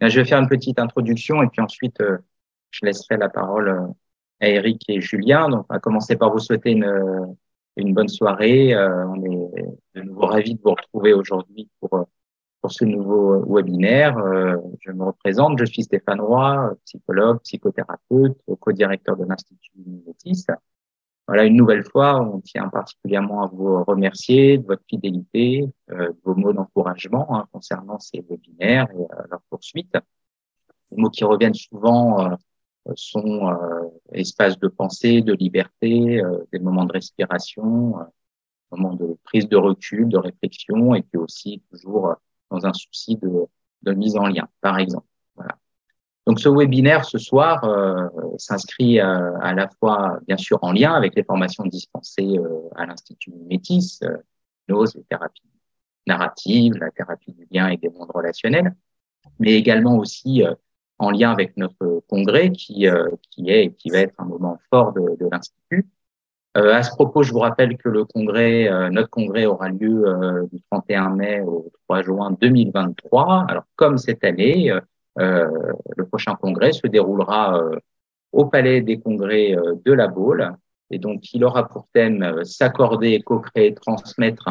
Je vais faire une petite introduction et puis ensuite, je laisserai la parole à Eric et Julien. Donc, on va commencer par vous souhaiter une, une bonne soirée. on est de nouveau ravis de vous retrouver aujourd'hui pour pour ce nouveau webinaire. Euh, je me représente, je suis Stéphane Roy, psychologue, psychothérapeute, co-directeur de l'Institut Métis. Voilà, une nouvelle fois, on tient particulièrement à vous remercier de votre fidélité, euh, de vos mots d'encouragement hein, concernant ces webinaires et euh, leur poursuite. Les mots qui reviennent souvent sont espace de pensée, de liberté, des moments de respiration, moments de prise de recul, de réflexion, et puis aussi toujours dans un souci de, de mise en lien, par exemple. Donc ce webinaire ce soir euh, s'inscrit euh, à, la fois bien sûr en lien avec les formations dispensées euh, à l'Institut Métis, l'hypnose, les thérapies narratives, la thérapie du lien et des mondes relationnels, mais également aussi en lien avec notre congrès qui, est et qui va être un moment fort de, de l'Institut à ce propos, je vous rappelle que le congrès, notre congrès aura lieu du 31 mai au 3 juin 2023. Alors, comme cette année, le prochain congrès se déroulera au Palais des Congrès de la Baule. Et donc, il aura pour thème s'accorder, co-créer, transmettre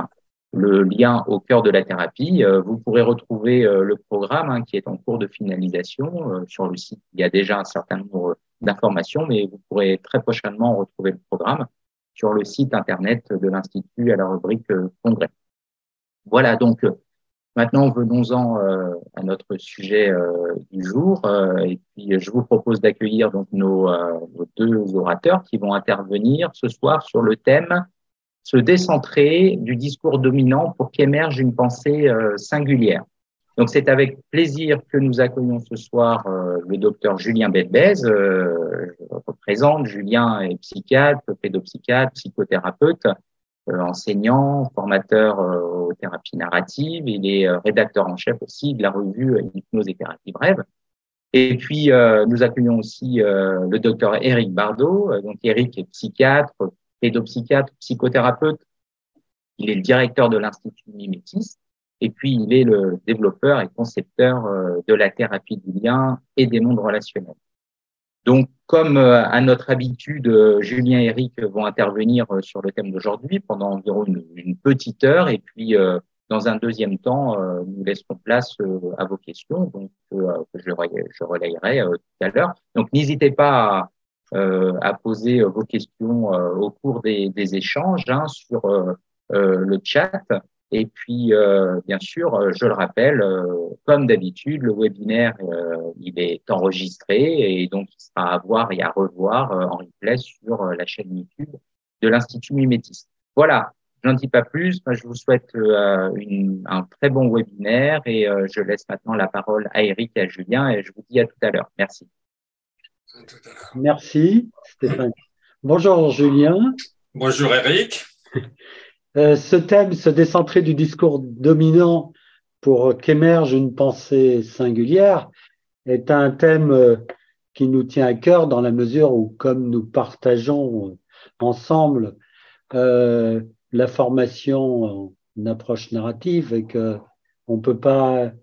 le lien au cœur de la thérapie. Vous pourrez retrouver le programme hein, qui est en cours de finalisation sur le site. Il y a déjà un certain nombre d'informations, mais vous pourrez très prochainement retrouver le programme sur le site internet de l'Institut à la rubrique euh, Congrès. Voilà, donc euh, maintenant venons-en euh, à notre sujet du jour. et puis je vous propose d'accueillir donc nos, deux orateurs qui vont intervenir ce soir sur le thème se décentrer du discours dominant pour qu'émerge une pensée singulière. Donc c'est avec plaisir que nous accueillons ce soir euh, le docteur Julien Belbez. Euh, je représente Julien est psychiatre, pédopsychiatre, psychothérapeute, euh, enseignant, formateur aux thérapies narratives. Il est rédacteur en chef aussi de la revue Hypnose et thérapie brève. Et puis nous accueillons aussi le docteur Eric Bardot. donc Eric est psychiatre, pédopsychiatre, psychothérapeute. Il est le directeur de l'Institut Mimétis et puis, il est le développeur et concepteur euh, de la thérapie du lien et des mondes relationnels. Donc, comme euh, à notre habitude, euh, Julien et Eric vont intervenir sur le thème d'aujourd'hui pendant environ une, petite heure. Et puis, dans un deuxième temps, nous laisserons place à vos questions, donc que je, je relayerai tout à l'heure. Donc, n'hésitez pas à, à, poser vos questions au cours des, des échanges hein, sur le chat. Et puis, euh, bien sûr, euh, je le rappelle, euh, comme d'habitude, le webinaire, il est enregistré et donc il sera à voir et à revoir en replay sur la chaîne YouTube de l'Institut Mimétis. Voilà, je n'en dis pas plus. Je vous souhaite une, un très bon webinaire et je laisse maintenant la parole à Eric et à Julien et je vous dis à tout à l'heure. Merci. Merci, Stéphane. Bonjour, Julien. Bonjour, Eric. Euh, ce thème, se décentrer du discours dominant pour qu'émerge une pensée singulière, est un thème euh, qui nous tient à cœur dans la mesure où, comme nous partageons euh, ensemble la formation en approche narrative et que on ne peut pas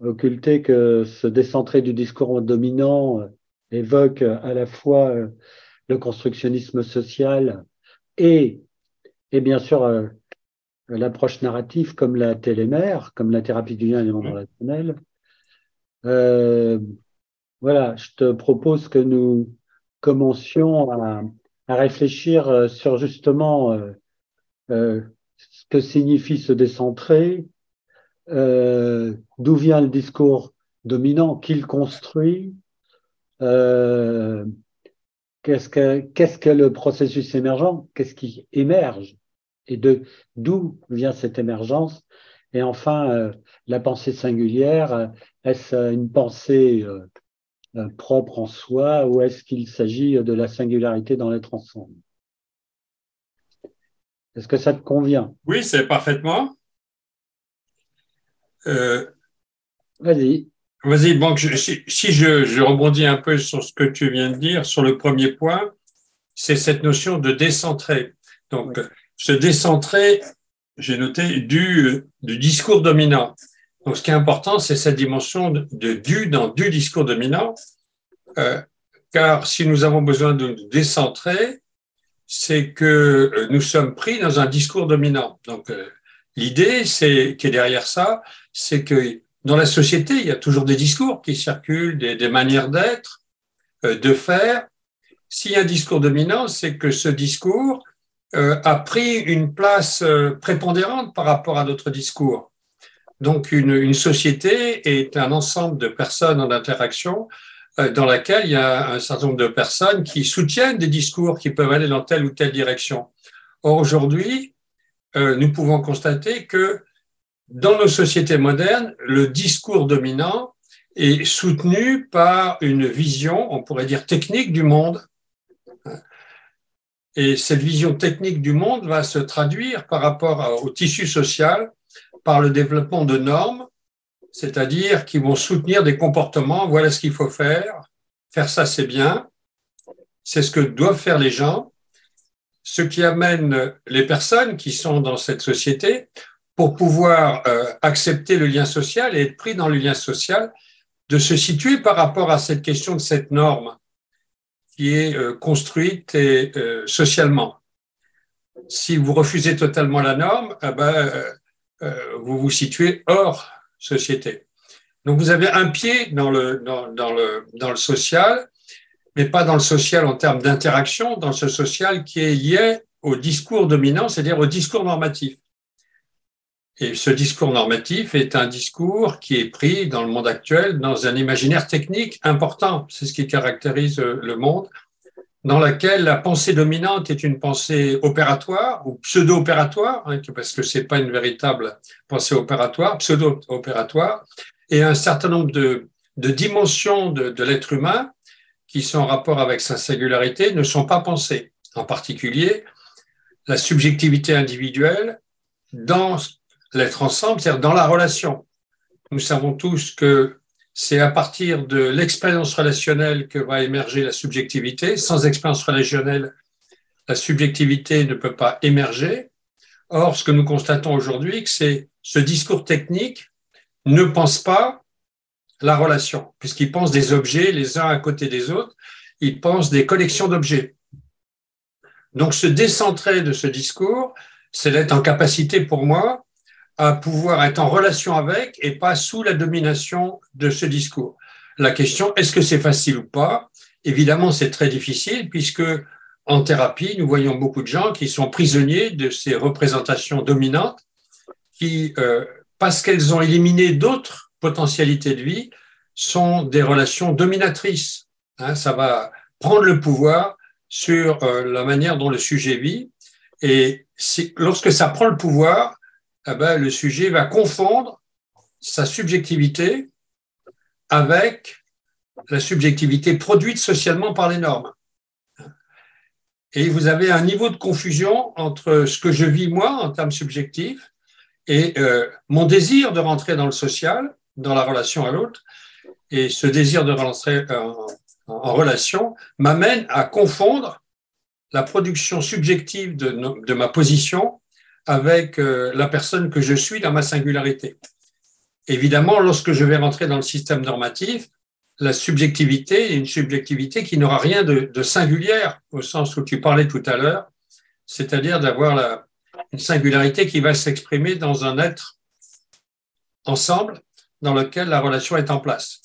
occulter que se décentrer du discours dominant évoque à la fois le constructionnisme social et et bien sûr euh, l'approche narrative comme la télémère, comme la thérapie du lien mondes relationnels. Euh, voilà, je te propose que nous commencions à, à réfléchir euh, sur justement euh, euh, ce que signifie se décentrer, euh, d'où vient le discours dominant, qu'il construit, qu'est-ce que, qu'est-ce que le processus émergent, qu'est-ce qui émerge et de d'où vient cette émergence? Et enfin, euh, la pensée singulière, euh, est-ce une pensée euh, propre en soi ou est-ce qu'il s'agit de la singularité dans l'être ensemble? Est-ce que ça te convient? Oui, c'est parfaitement. Vas-y. Vas-y, bon, si, je, je, rebondis un peu sur ce que tu viens de dire, sur le premier point, c'est cette notion de décentrer. Donc, se décentrer, j'ai noté, du, du discours dominant. Donc, ce qui est important, c'est cette dimension de, du dans du discours dominant, euh, car si nous avons besoin de nous décentrer, c'est que euh, nous sommes pris dans un discours dominant. Donc, euh, l'idée, c'est qui est derrière ça, c'est que dans la société, il y a toujours des discours qui circulent, des, des manières d'être, euh, de faire. S'il y a un discours dominant, c'est que ce discours a pris une place prépondérante par rapport à d'autres discours. Donc, une, une, société est un ensemble de personnes en interaction euh, dans laquelle il y a un certain nombre de personnes qui soutiennent des discours qui peuvent aller dans telle ou telle direction. Or, aujourd'hui, euh, nous pouvons constater que dans nos sociétés modernes, le discours dominant est soutenu par une vision, on pourrait dire technique du monde. Et cette vision technique du monde va se traduire par rapport au tissu social par le développement de normes, c'est-à-dire qui vont soutenir des comportements, voilà ce qu'il faut faire, faire ça c'est bien, c'est ce que doivent faire les gens, ce qui amène les personnes qui sont dans cette société pour pouvoir euh, accepter le lien social et être pris dans le lien social, de se situer par rapport à cette question de cette norme est euh, construite et, euh, socialement. Si vous refusez totalement la norme, eh ben, euh, vous vous situez hors société. Donc vous avez un pied dans le, dans, le, dans le social, mais pas dans le social en termes d'interaction, dans ce social qui est lié au discours dominant, c'est-à-dire au discours normatif. Et ce discours normatif est un discours qui est pris dans le monde actuel dans un imaginaire technique important. C'est ce qui caractérise le monde dans laquelle la pensée dominante est une pensée opératoire ou pseudo-opératoire, hein, parce que c'est pas une véritable pensée opératoire, pseudo-opératoire, et un certain nombre de, de dimensions de, de l'être humain qui sont en rapport avec sa singularité ne sont pas pensées. En particulier, la subjectivité individuelle dans l'être ensemble, c'est-à-dire dans la relation. Nous savons tous que c'est à partir de l'expérience relationnelle que va émerger la subjectivité. Sans expérience relationnelle, la subjectivité ne peut pas émerger. Or, ce que nous constatons aujourd'hui, c'est ce discours technique ne pense pas la relation, puisqu'il pense des objets les uns à côté des autres, il pense des collections d'objets. Donc, se décentrer de ce discours, c'est d'être en capacité pour moi à pouvoir être en relation avec et pas sous la domination de ce discours. La question, est-ce que c'est facile ou pas? Évidemment, c'est très difficile puisque en thérapie, nous voyons beaucoup de gens qui sont prisonniers de ces représentations dominantes qui, euh, parce qu'elles ont éliminé d'autres potentialités de vie, sont des relations dominatrices. Hein, ça va prendre le pouvoir sur euh, la manière dont le sujet vit. Et lorsque ça prend le pouvoir, eh ben, le sujet va confondre sa subjectivité avec la subjectivité produite socialement par les normes. Et vous avez un niveau de confusion entre ce que je vis moi en termes subjectifs et euh, mon désir de rentrer dans le social, dans la relation à l'autre. Et ce désir de rentrer en, en relation m'amène à confondre la production subjective de ma position avec euh, la personne que je suis dans ma singularité. Évidemment, lorsque je vais rentrer dans le système normatif, la subjectivité est une subjectivité qui n'aura rien de, singulière au sens où tu parlais tout à l'heure, c'est-à-dire d'avoir une singularité qui va s'exprimer dans un être ensemble dans lequel la relation est en place.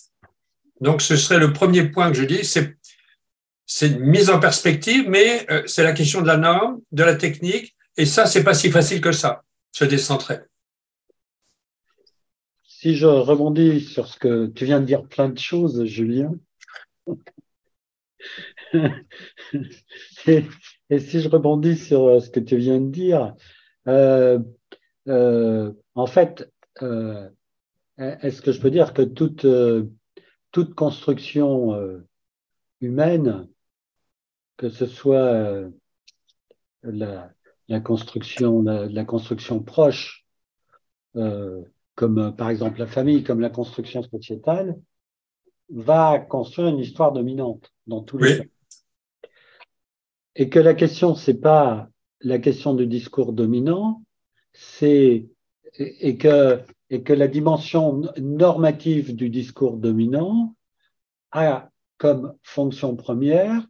Donc, ce serait le premier point que je dis, c'est une mise en perspective, mais euh, c'est la question de la norme, de la technique et ça, c'est pas si facile que ça, se décentrer. Si je rebondis sur ce que tu viens de dire plein de choses, Julien. et, si je rebondis sur euh, ce que tu viens de dire, euh, euh, en fait, est-ce que je peux dire que toute, toute construction humaine, que ce soit la, la construction, la, la construction proche, euh, comme euh, par exemple la famille, comme la construction sociétale, va construire une histoire dominante dans tous les cas. Et que la question, c'est pas la question du discours dominant, c'est et que et que la dimension normative du discours dominant a comme fonction première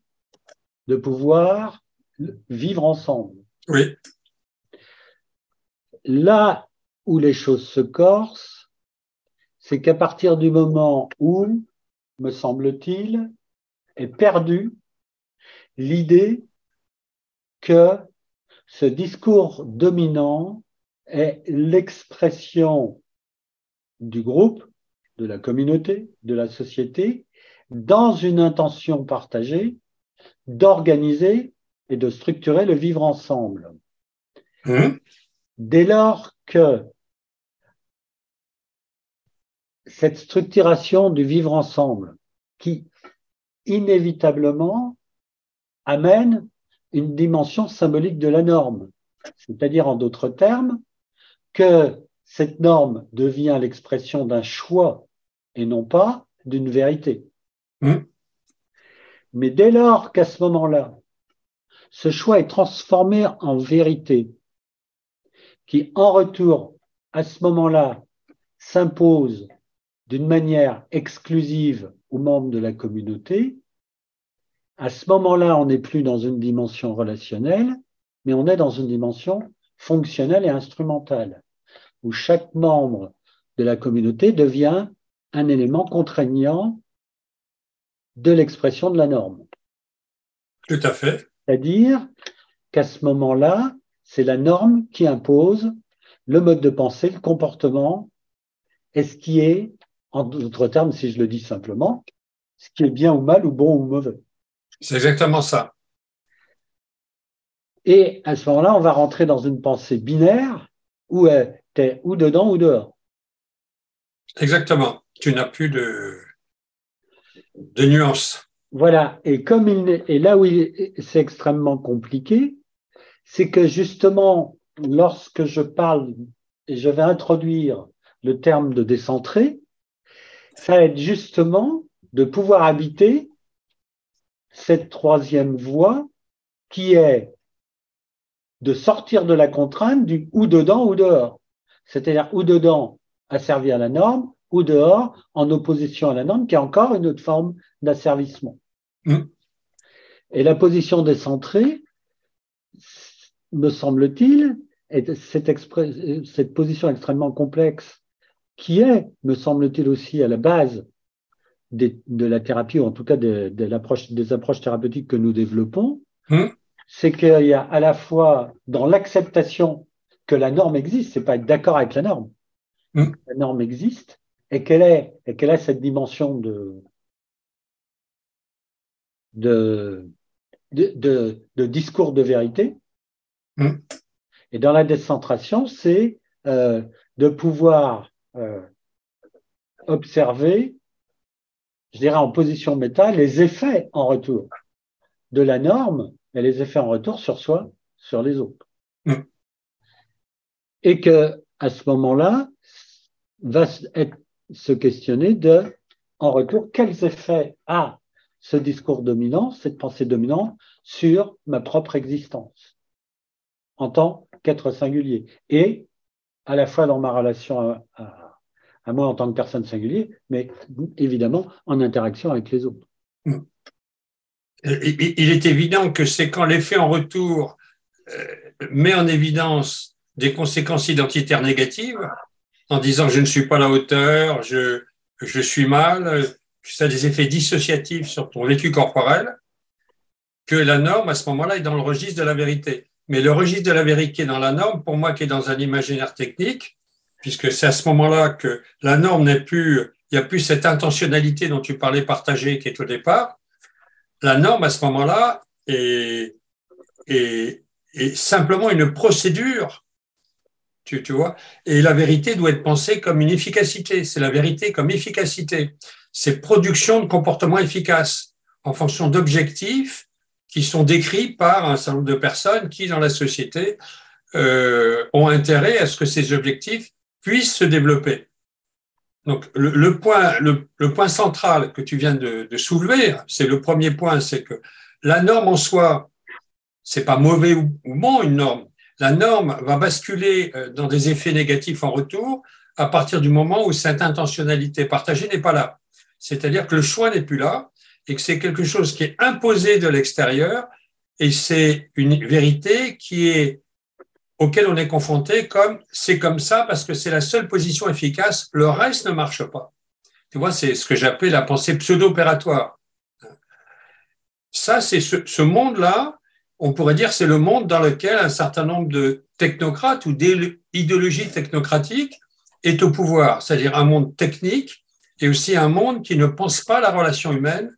de pouvoir vivre ensemble. Oui. Là où les choses se corsent, c'est qu'à partir du moment où, me semble-t-il, est perdue l'idée que ce discours dominant est l'expression du groupe, de la communauté, de la société, dans une intention partagée d'organiser et de structurer le vivre ensemble. Hum. Dès lors que cette structuration du vivre ensemble, qui inévitablement amène une dimension symbolique de la norme, c'est-à-dire en d'autres termes, que cette norme devient l'expression d'un choix et non pas d'une vérité. Hum. Mais dès lors qu'à ce moment-là, ce choix est transformé en vérité, qui en retour, à ce moment-là, s'impose d'une manière exclusive aux membres de la communauté, à ce moment-là, on n'est plus dans une dimension relationnelle, mais on est dans une dimension fonctionnelle et instrumentale, où chaque membre de la communauté devient un élément contraignant de l'expression de la norme. Tout à fait. C'est-à-dire qu'à ce moment-là, c'est la norme qui impose le mode de pensée, le comportement, et ce qui est, en d'autres termes, si je le dis simplement, ce qui est bien ou mal ou bon ou mauvais. C'est exactement ça. Et à ce moment-là, on va rentrer dans une pensée binaire où tu es ou dedans ou dehors. Exactement. Tu n'as plus de, de nuances. Voilà. Et comme il et là où c'est extrêmement compliqué, c'est que justement, lorsque je parle et je vais introduire le terme de décentré, ça va être justement de pouvoir habiter cette troisième voie qui est de sortir de la contrainte du ou dedans ou dehors. C'est-à-dire ou dedans à servir la norme, ou dehors en opposition à la norme, qui est encore une autre forme d'asservissement. Mm. Et la position décentrée, me semble-t-il, est cette, cette position extrêmement complexe qui est, me semble-t-il aussi, à la base des, de la thérapie, ou en tout cas de, des approches thérapeutiques que nous développons, Mm. c'est qu'il y a à la fois dans l'acceptation que la norme existe, c'est pas être d'accord avec la norme, Mm. la norme existe, et qu'elle est, et qu'elle a cette dimension de, de, de, de, de discours de vérité. Mm. Et dans la décentration, c'est euh, de pouvoir euh, observer, je dirais en position méta, les effets en retour de la norme et les effets en retour sur soi, sur les autres. Mm. Et que à ce moment-là, va être, se questionner de, en retour, quels effets a ce discours dominant, cette pensée dominante, sur ma propre existence en tant qu'être singulier et à la fois dans ma relation à, moi en tant que personne singulière, mais évidemment en interaction avec les autres. Il il est évident que c'est quand l'effet en retour euh, met en évidence des conséquences identitaires négatives, en disant je ne suis pas à la hauteur, je, je suis mal, ça a des effets dissociatifs sur ton vécu corporel, que la norme, à ce moment-là, est dans le registre de la vérité. Mais le registre de la vérité dans la norme, pour moi, qui est dans un imaginaire technique, puisque c'est à ce moment-là que la norme n'est plus, il n'y a plus cette intentionnalité dont tu parlais partagée qui est au départ. La norme, à ce moment-là, est, est, est simplement une procédure tu, tu, vois Et la vérité doit être pensée comme une efficacité. C'est la vérité comme efficacité. C'est production de comportements efficaces en fonction d'objectifs qui sont décrits par un certain nombre de personnes qui, dans la société, euh, ont intérêt à ce que ces objectifs puissent se développer. Donc, le, point, le, point central que tu viens de, de soulever, c'est le premier point, c'est que la norme en soi, c'est pas mauvais ou, ou bon une norme, la norme va basculer dans des effets négatifs en retour à partir du moment où cette intentionnalité partagée n'est pas là. C'est-à-dire que le choix n'est plus là et que c'est quelque chose qui est imposé de l'extérieur et c'est une vérité qui est auquel on est confronté comme c'est comme ça parce que c'est la seule position efficace, le reste ne marche pas. Tu vois, c'est ce que j'appelle la pensée pseudo-opératoire. Ça, c'est ce, ce monde-là, on pourrait dire c'est le monde dans lequel un certain nombre de technocrates ou d'idéologies technocratiques est au pouvoir, c'est-à-dire un monde technique et aussi un monde qui ne pense pas la relation humaine.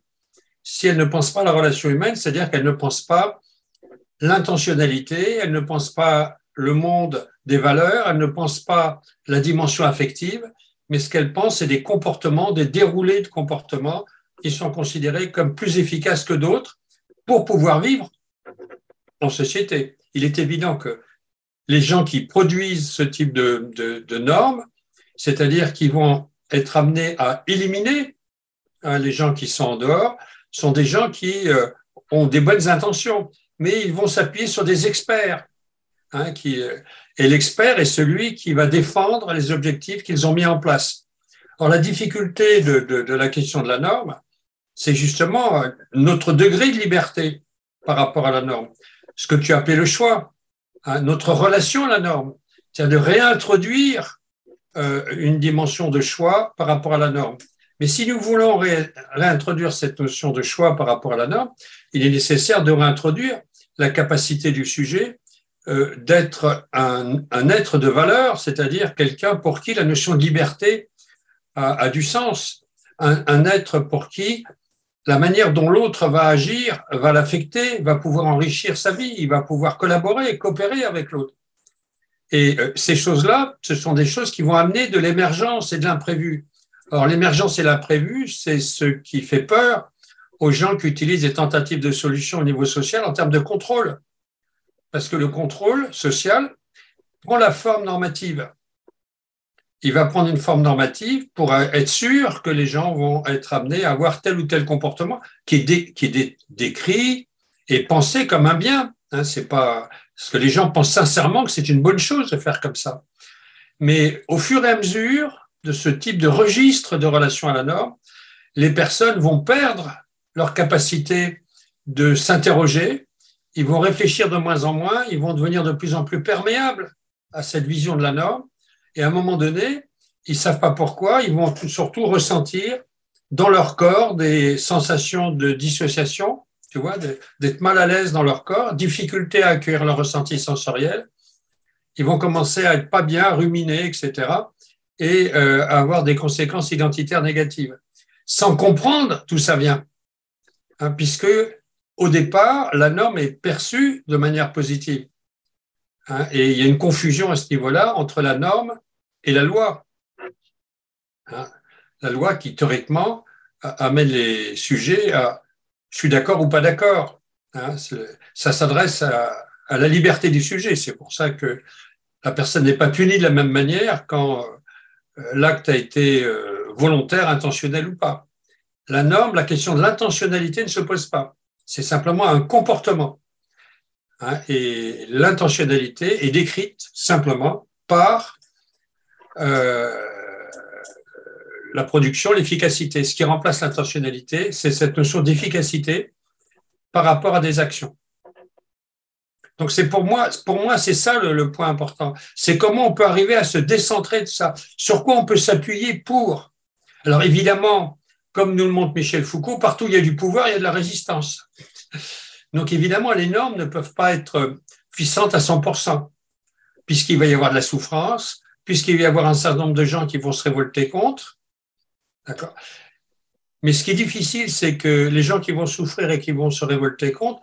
Si elle ne pense pas la relation humaine, c'est-à-dire qu'elle ne pense pas l'intentionnalité, elle ne pense pas le monde des valeurs, elle ne pense pas la dimension affective, mais ce qu'elle pense, c'est des comportements, des déroulés de comportements qui sont considérés comme plus efficaces que d'autres pour pouvoir vivre en société. Il est évident que les gens qui produisent ce type de, normes c'est-à-dire qu'ils vont être amenés à éliminer hein, les gens qui sont en dehors, sont des gens qui euh, ont des bonnes intentions, mais ils vont s'appuyer sur des experts. Hein, qui, euh, et l'expert est celui qui va défendre les objectifs qu'ils ont mis en place. Alors la difficulté de la question de la norme, c'est justement euh, notre degré de liberté par rapport à la norme. Ce que tu appelais le choix, hein, notre relation à la norme, c'est-à-dire de réintroduire euh, une dimension de choix par rapport à la norme. Mais si nous voulons réintroduire cette notion de choix par rapport à la norme, il est nécessaire de réintroduire la capacité du sujet euh, d'être un, être de valeur, c'est-à-dire quelqu'un pour qui la notion de liberté a, du sens, un, un, être pour qui la manière dont l'autre va agir va l'affecter, va pouvoir enrichir sa vie, il va pouvoir collaborer et coopérer avec l'autre. Et euh, ces choses-là, ce sont des choses qui vont amener de l'émergence et de l'imprévu. Or, l'émergence et l'imprévu, c'est ce qui fait peur aux gens qui utilisent des tentatives de solution au niveau social en termes de contrôle. Parce que le contrôle social prend la forme normative. Il va prendre une forme normative pour être sûr que les gens vont être amenés à avoir tel ou tel comportement qui est, qui est décrit et pensé comme un bien. Hein, c'est pas parce que les gens pensent sincèrement que c'est une bonne chose de faire comme ça. Mais au fur et à mesure de ce type de registre de relation à la norme, les personnes vont perdre leur capacité de s'interroger, ils vont réfléchir de moins en moins, ils vont devenir de plus en plus perméables à cette vision de la norme, et à un moment donné, ils ne savent pas pourquoi, ils vont surtout ressentir dans leur corps des sensations de dissociation tu vois, d'être mal à l'aise dans leur corps, difficulté à accueillir leur ressenti sensoriel. Ils vont commencer à être pas bien, ruminer, etc. et euh, avoir des conséquences identitaires négatives. Sans comprendre d'où ça vient. Hein, puisque au départ, la norme est perçue de manière positive. Hein, et il y a une confusion à ce niveau-là entre la norme et la loi. Hein, la loi qui, théoriquement, amène les sujets à je suis d'accord ou pas d'accord. Hein, ça s'adresse à, la liberté du sujet. C'est pour ça que la personne n'est pas punie de la même manière quand euh, l'acte a été euh, volontaire, intentionnel ou pas. La norme, la question de l'intentionnalité ne se pose pas. C'est simplement un comportement. Hein, et l'intentionnalité est décrite simplement par euh, la production, l'efficacité. Ce qui remplace l'intentionnalité, c'est cette notion d'efficacité par rapport à des actions. Donc c'est pour moi, pour moi c'est ça le, point important. C'est comment on peut arriver à se décentrer de ça. Sur quoi on peut s'appuyer pour. Alors évidemment, comme nous le montre Michel Foucault, partout il y a du pouvoir, il y a de la résistance. Donc évidemment, les normes ne peuvent pas être puissantes à 100%, puisqu'il va y avoir de la souffrance, puisqu'il va y avoir un certain nombre de gens qui vont se révolter contre, Mais ce qui est difficile, c'est que les gens qui vont souffrir et qui vont se révolter contre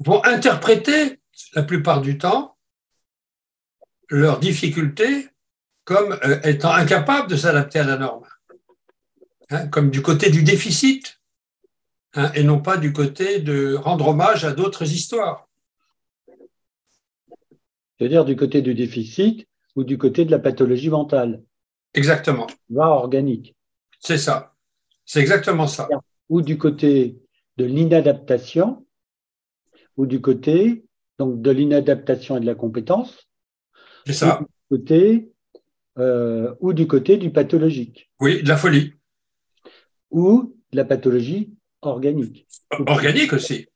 vont interpréter, la plupart du temps, leurs difficultés comme euh, étant incapables de s'adapter à la norme, hein, comme du côté du déficit, hein, et non pas du côté de rendre hommage à d'autres histoires. C'est-à-dire du côté du déficit ou du côté de la pathologie mentale. Exactement. Voire organique. C'est ça. C'est exactement ça. Ou du côté de l'inadaptation, ou du côté donc de l'inadaptation et de la compétence. C'est ça. du côté euh, ou du côté du pathologique. Oui, de la folie. Ou de la pathologie organique. Organique aussi.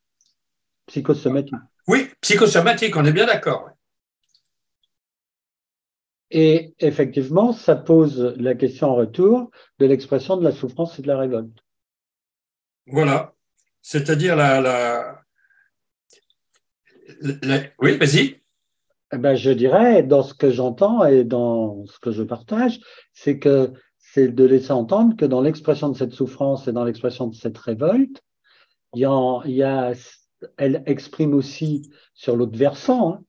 Psychosomatique. Oui, psychosomatique, on est bien d'accord. Et effectivement, ça pose la question en retour de l'expression de la souffrance et de la révolte. Voilà. C'est-à-dire la, la, Oui, vas-y. Eh ben, je dirais, dans ce que j'entends et dans ce que je partage, c'est que c'est de laisser entendre que dans l'expression de cette souffrance et dans l'expression de cette révolte, il y a, il y a elle exprime aussi sur l'autre versant hein,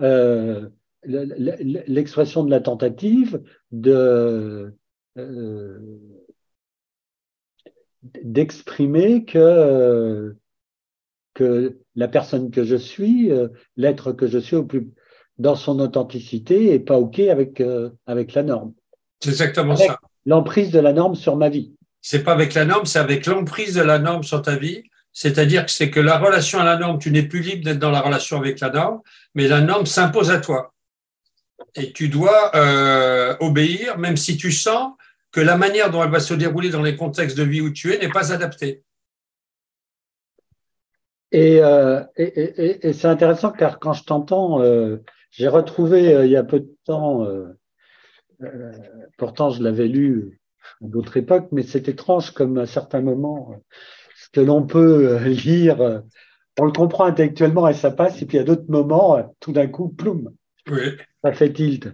euh, l'expression de la tentative de euh, d'exprimer que que la personne que je suis, euh, l'être que je suis au plus dans son authenticité et pas ok avec euh, avec la norme. C'est exactement ça. L'emprise de la norme sur ma vie. C'est pas avec la norme, c'est avec l'emprise de la norme sur ta vie. C'est-à-dire que c'est que la relation à la norme, tu n'es plus libre d'être dans la relation avec la norme, mais la norme s'impose à toi et tu dois euh, obéir, même si tu sens que la manière dont elle va se dérouler dans les contextes de vie où tu es n'est pas adaptée. Et, euh, c'est intéressant car quand je t'entends, euh, j'ai retrouvé il y a peu de temps, pourtant je l'avais lu à d'autres époques, mais c'est étrange comme à certains moments, ce que l'on peut lire, on le comprend intellectuellement et ça passe, et puis à d'autres moments, tout d'un coup, ploum, oui. Ça fait tilt.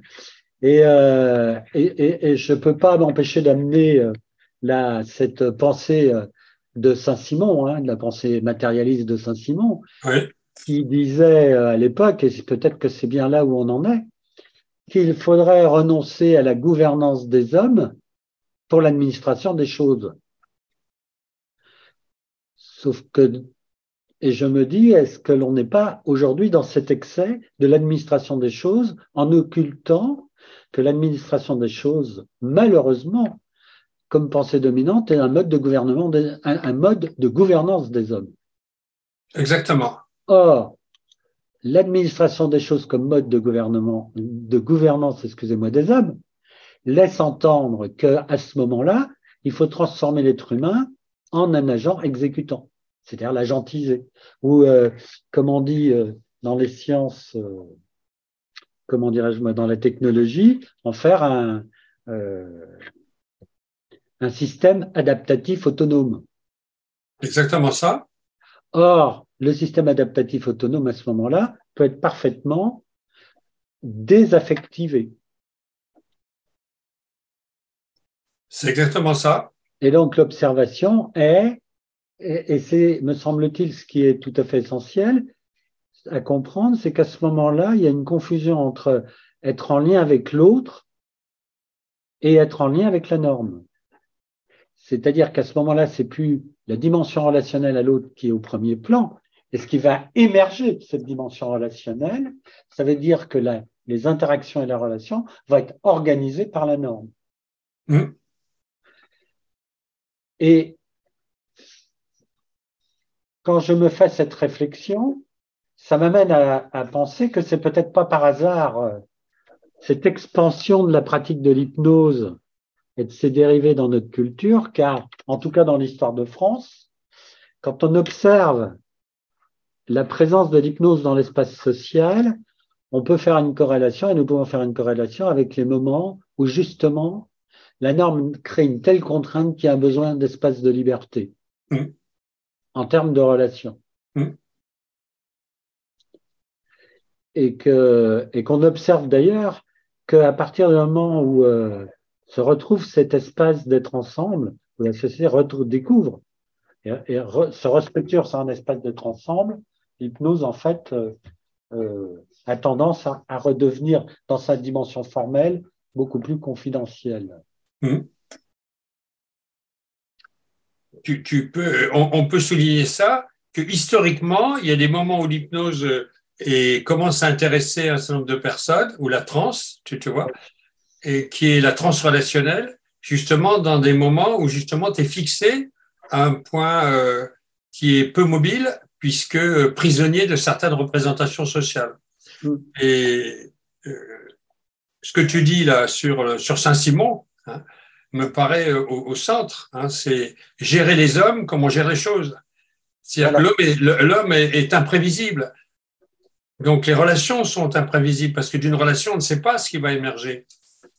Et, euh, et, et, je ne peux pas m'empêcher d'amener euh, cette pensée euh, de Saint-Simon, hein, la pensée matérialiste de Saint-Simon, qui disait à l'époque, et peut-être que c'est bien là où on en est, qu'il faudrait renoncer à la gouvernance des hommes pour l'administration des choses. Sauf que et je me dis, est-ce que l'on n'est pas aujourd'hui dans cet excès de l'administration des choses en occultant que l'administration des choses, malheureusement, comme pensée dominante, est un mode de gouvernement, un, mode de gouvernance des hommes. Exactement. Or, l'administration des choses comme mode de gouvernement, de gouvernance, excusez-moi, des hommes, laisse entendre qu'à ce moment-là, il faut transformer l'être humain en un agent exécutant c'est-à-dire la gentiliser. Ou, euh, comme on dit euh, dans les sciences, euh, comment dirais-je moi, dans la technologie, en faire un, un système adaptatif autonome. Exactement ça. Or, le système adaptatif autonome à ce moment-là peut être parfaitement désaffectivé. C'est exactement ça. Et donc l'observation est et, c'est, me semble-t-il, ce qui est tout à fait essentiel à comprendre, c'est qu'à ce moment-là, il y a une confusion entre être en lien avec l'autre et être en lien avec la norme. C'est-à-dire qu'à ce moment-là, c'est plus la dimension relationnelle à l'autre qui est au premier plan, et ce qui va émerger de cette dimension relationnelle, ça veut dire que les interactions et la relation vont être organisées par la norme. Mmh. Et quand je me fais cette réflexion, ça m'amène à, penser que c'est peut-être pas par hasard euh, cette expansion de la pratique de l'hypnose et de ses dérivés dans notre culture, car en tout cas dans l'histoire de France, quand on observe la présence de l'hypnose dans l'espace social, on peut faire une corrélation et nous pouvons faire une corrélation avec les moments où justement la norme crée une telle contrainte qu'il y a besoin d'espace de liberté. Mmh en termes de relations. Hmm. Et que et qu'on observe d'ailleurs qu'à partir du moment où euh, se retrouve cet espace d'être ensemble, où la société retrouve, découvre et, se restructure sur un espace d'être ensemble, l'hypnose en fait euh, euh, a tendance à, redevenir dans sa dimension formelle beaucoup plus confidentielle. Hmm tu, peux, on, peut souligner ça, que historiquement, il y a des moments où l'hypnose euh, commence à intéresser un certain nombre de personnes, ou la transe, tu, tu vois, et qui est la transe relationnelle, justement dans des moments où justement tu es fixé à un point euh, qui est peu mobile, puisque euh, prisonnier de certaines représentations sociales. Mm. Et ce que tu dis là sur, sur Saint-Simon hein, me paraît au, centre. Hein, c'est gérer les hommes comme on gère les choses. L'homme est, imprévisible. Donc les relations sont imprévisibles parce que d'une relation, on ne sait pas ce qui va émerger.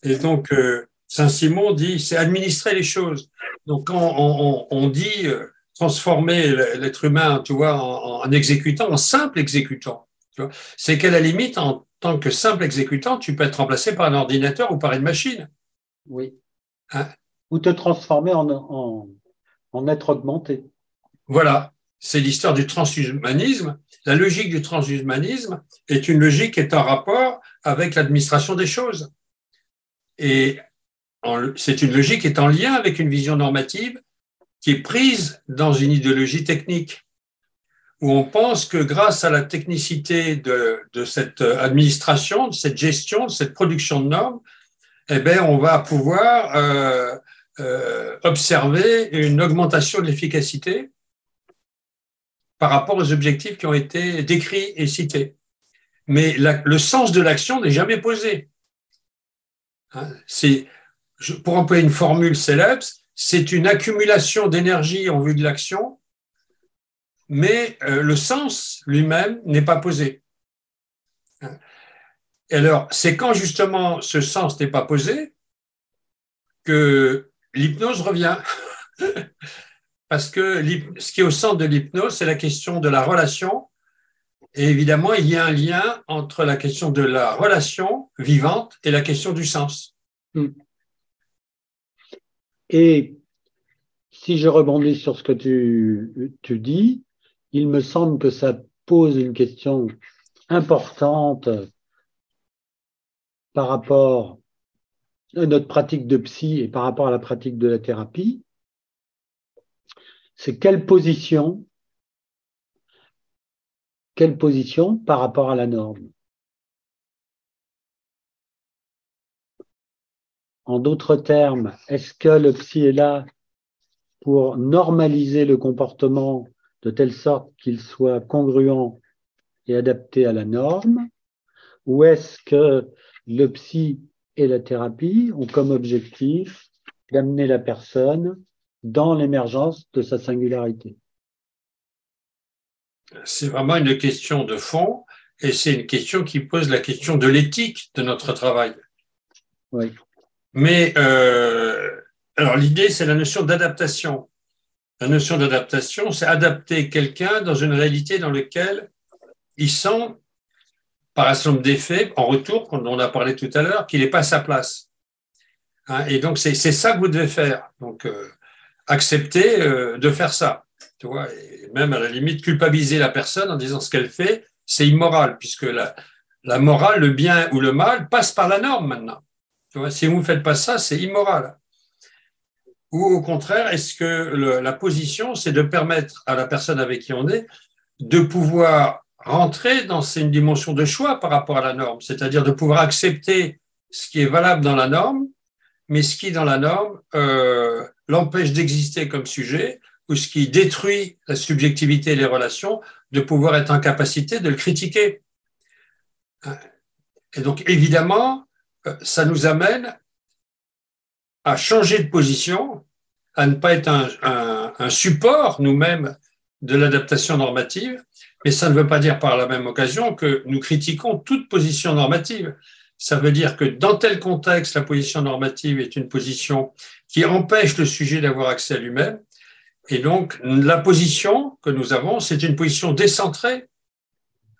Et donc euh, Saint-Simon dit, c'est administrer les choses. Donc quand on, dit euh, transformer l'être humain, tu vois, en, en, exécutant, en simple exécutant, c'est qu'à la limite, en tant que simple exécutant, tu peux être remplacé par un ordinateur ou par une machine. Oui. Hein? ou te transformer en, en, être augmenté. Voilà, c'est l'histoire du transhumanisme. La logique du transhumanisme est une logique qui est en rapport avec l'administration des choses. Et c'est une logique qui est en lien avec une vision normative qui est prise dans une idéologie technique où on pense que grâce à la technicité de, de, cette administration, de cette gestion, de cette production de normes, eh bien, on va pouvoir euh, euh, observer une augmentation de l'efficacité par rapport aux objectifs qui ont été décrits et cités. Mais le sens de l'action n'est jamais posé. Hein, pour employer une formule célèbre, c'est une accumulation d'énergie en vue de l'action mais euh, le sens lui-même n'est pas posé. Et alors, c'est quand justement ce sens n'est pas posé que l'hypnose revient. Parce que ce qui est au centre de l'hypnose, c'est la question de la relation. Et évidemment, il y a un lien entre la question de la relation vivante et la question du sens. Hmm. Et si je rebondis sur ce que tu, tu dis, il me semble que ça pose une question importante par rapport à notre pratique de psy et par rapport à la pratique de la thérapie. C'est quelle position, quelle position par rapport à la norme? En d'autres termes, est-ce que le psy est là pour normaliser le comportement de telle sorte qu'il soit congruent et adapté à la norme? Ou est-ce que le psy et la thérapie ont comme objectif d'amener la personne dans l'émergence de sa singularité C'est vraiment une question de fond et c'est une question qui pose la question de l'éthique de notre travail. Oui. Mais euh, alors l'idée, c'est la notion d'adaptation. La notion d'adaptation, c'est adapter quelqu'un dans une réalité dans laquelle il sent, par un certain nombre d'effets, en retour, comme on a parlé tout à l'heure, qu'il n'est pas à sa place. Hein, et donc, c'est ça que vous devez faire. Donc, euh, accepter euh, de faire ça. Tu vois, et même à la limite, culpabiliser la personne en disant ce qu'elle fait, c'est immoral, puisque la, la morale, le bien ou le mal, passe par la norme maintenant. Tu vois, si vous ne faites pas ça, c'est immoral. Ou au contraire, est-ce que la position, c'est de permettre à la personne avec qui on est de pouvoir rentrer dans une dimension de choix par rapport à la norme, c'est-à-dire de pouvoir accepter ce qui est valable dans la norme, mais ce qui, dans la norme, euh, l'empêche d'exister comme sujet, ou ce qui détruit la subjectivité et les relations, de pouvoir être en capacité de le critiquer. Et donc, évidemment, euh, ça nous amène à changer de position, à ne pas être un, support nous-mêmes de l'adaptation normative, mais ça ne veut pas dire par la même occasion que nous critiquons toute position normative. Ça veut dire que dans tel contexte, la position normative est une position qui empêche le sujet d'avoir accès à lui-même. Et donc, la position que nous avons, c'est une position décentrée.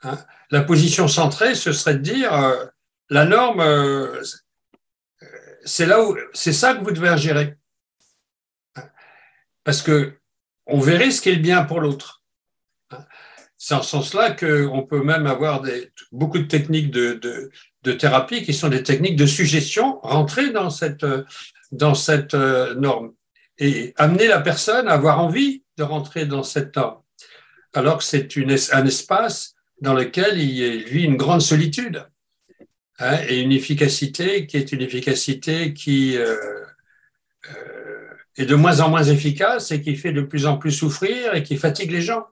Hein. la position centrée, ce serait de dire, euh, la norme, euh, c'est là où c'est ça que vous devez ingérer. Parce que on verrait ce qui est bien pour l'autre. C'est en ce sens-là qu'on peut même avoir beaucoup de techniques de, thérapie qui sont des techniques de suggestion, cette, dans cette euh, norme et amener la personne à avoir envie de rentrer dans cette norme. Alors que c'est un espace dans lequel il vit une grande solitude. Hein, et une efficacité qui est une efficacité qui euh, euh, est de moins en moins efficace et qui fait de plus en plus souffrir et qui fatigue les gens.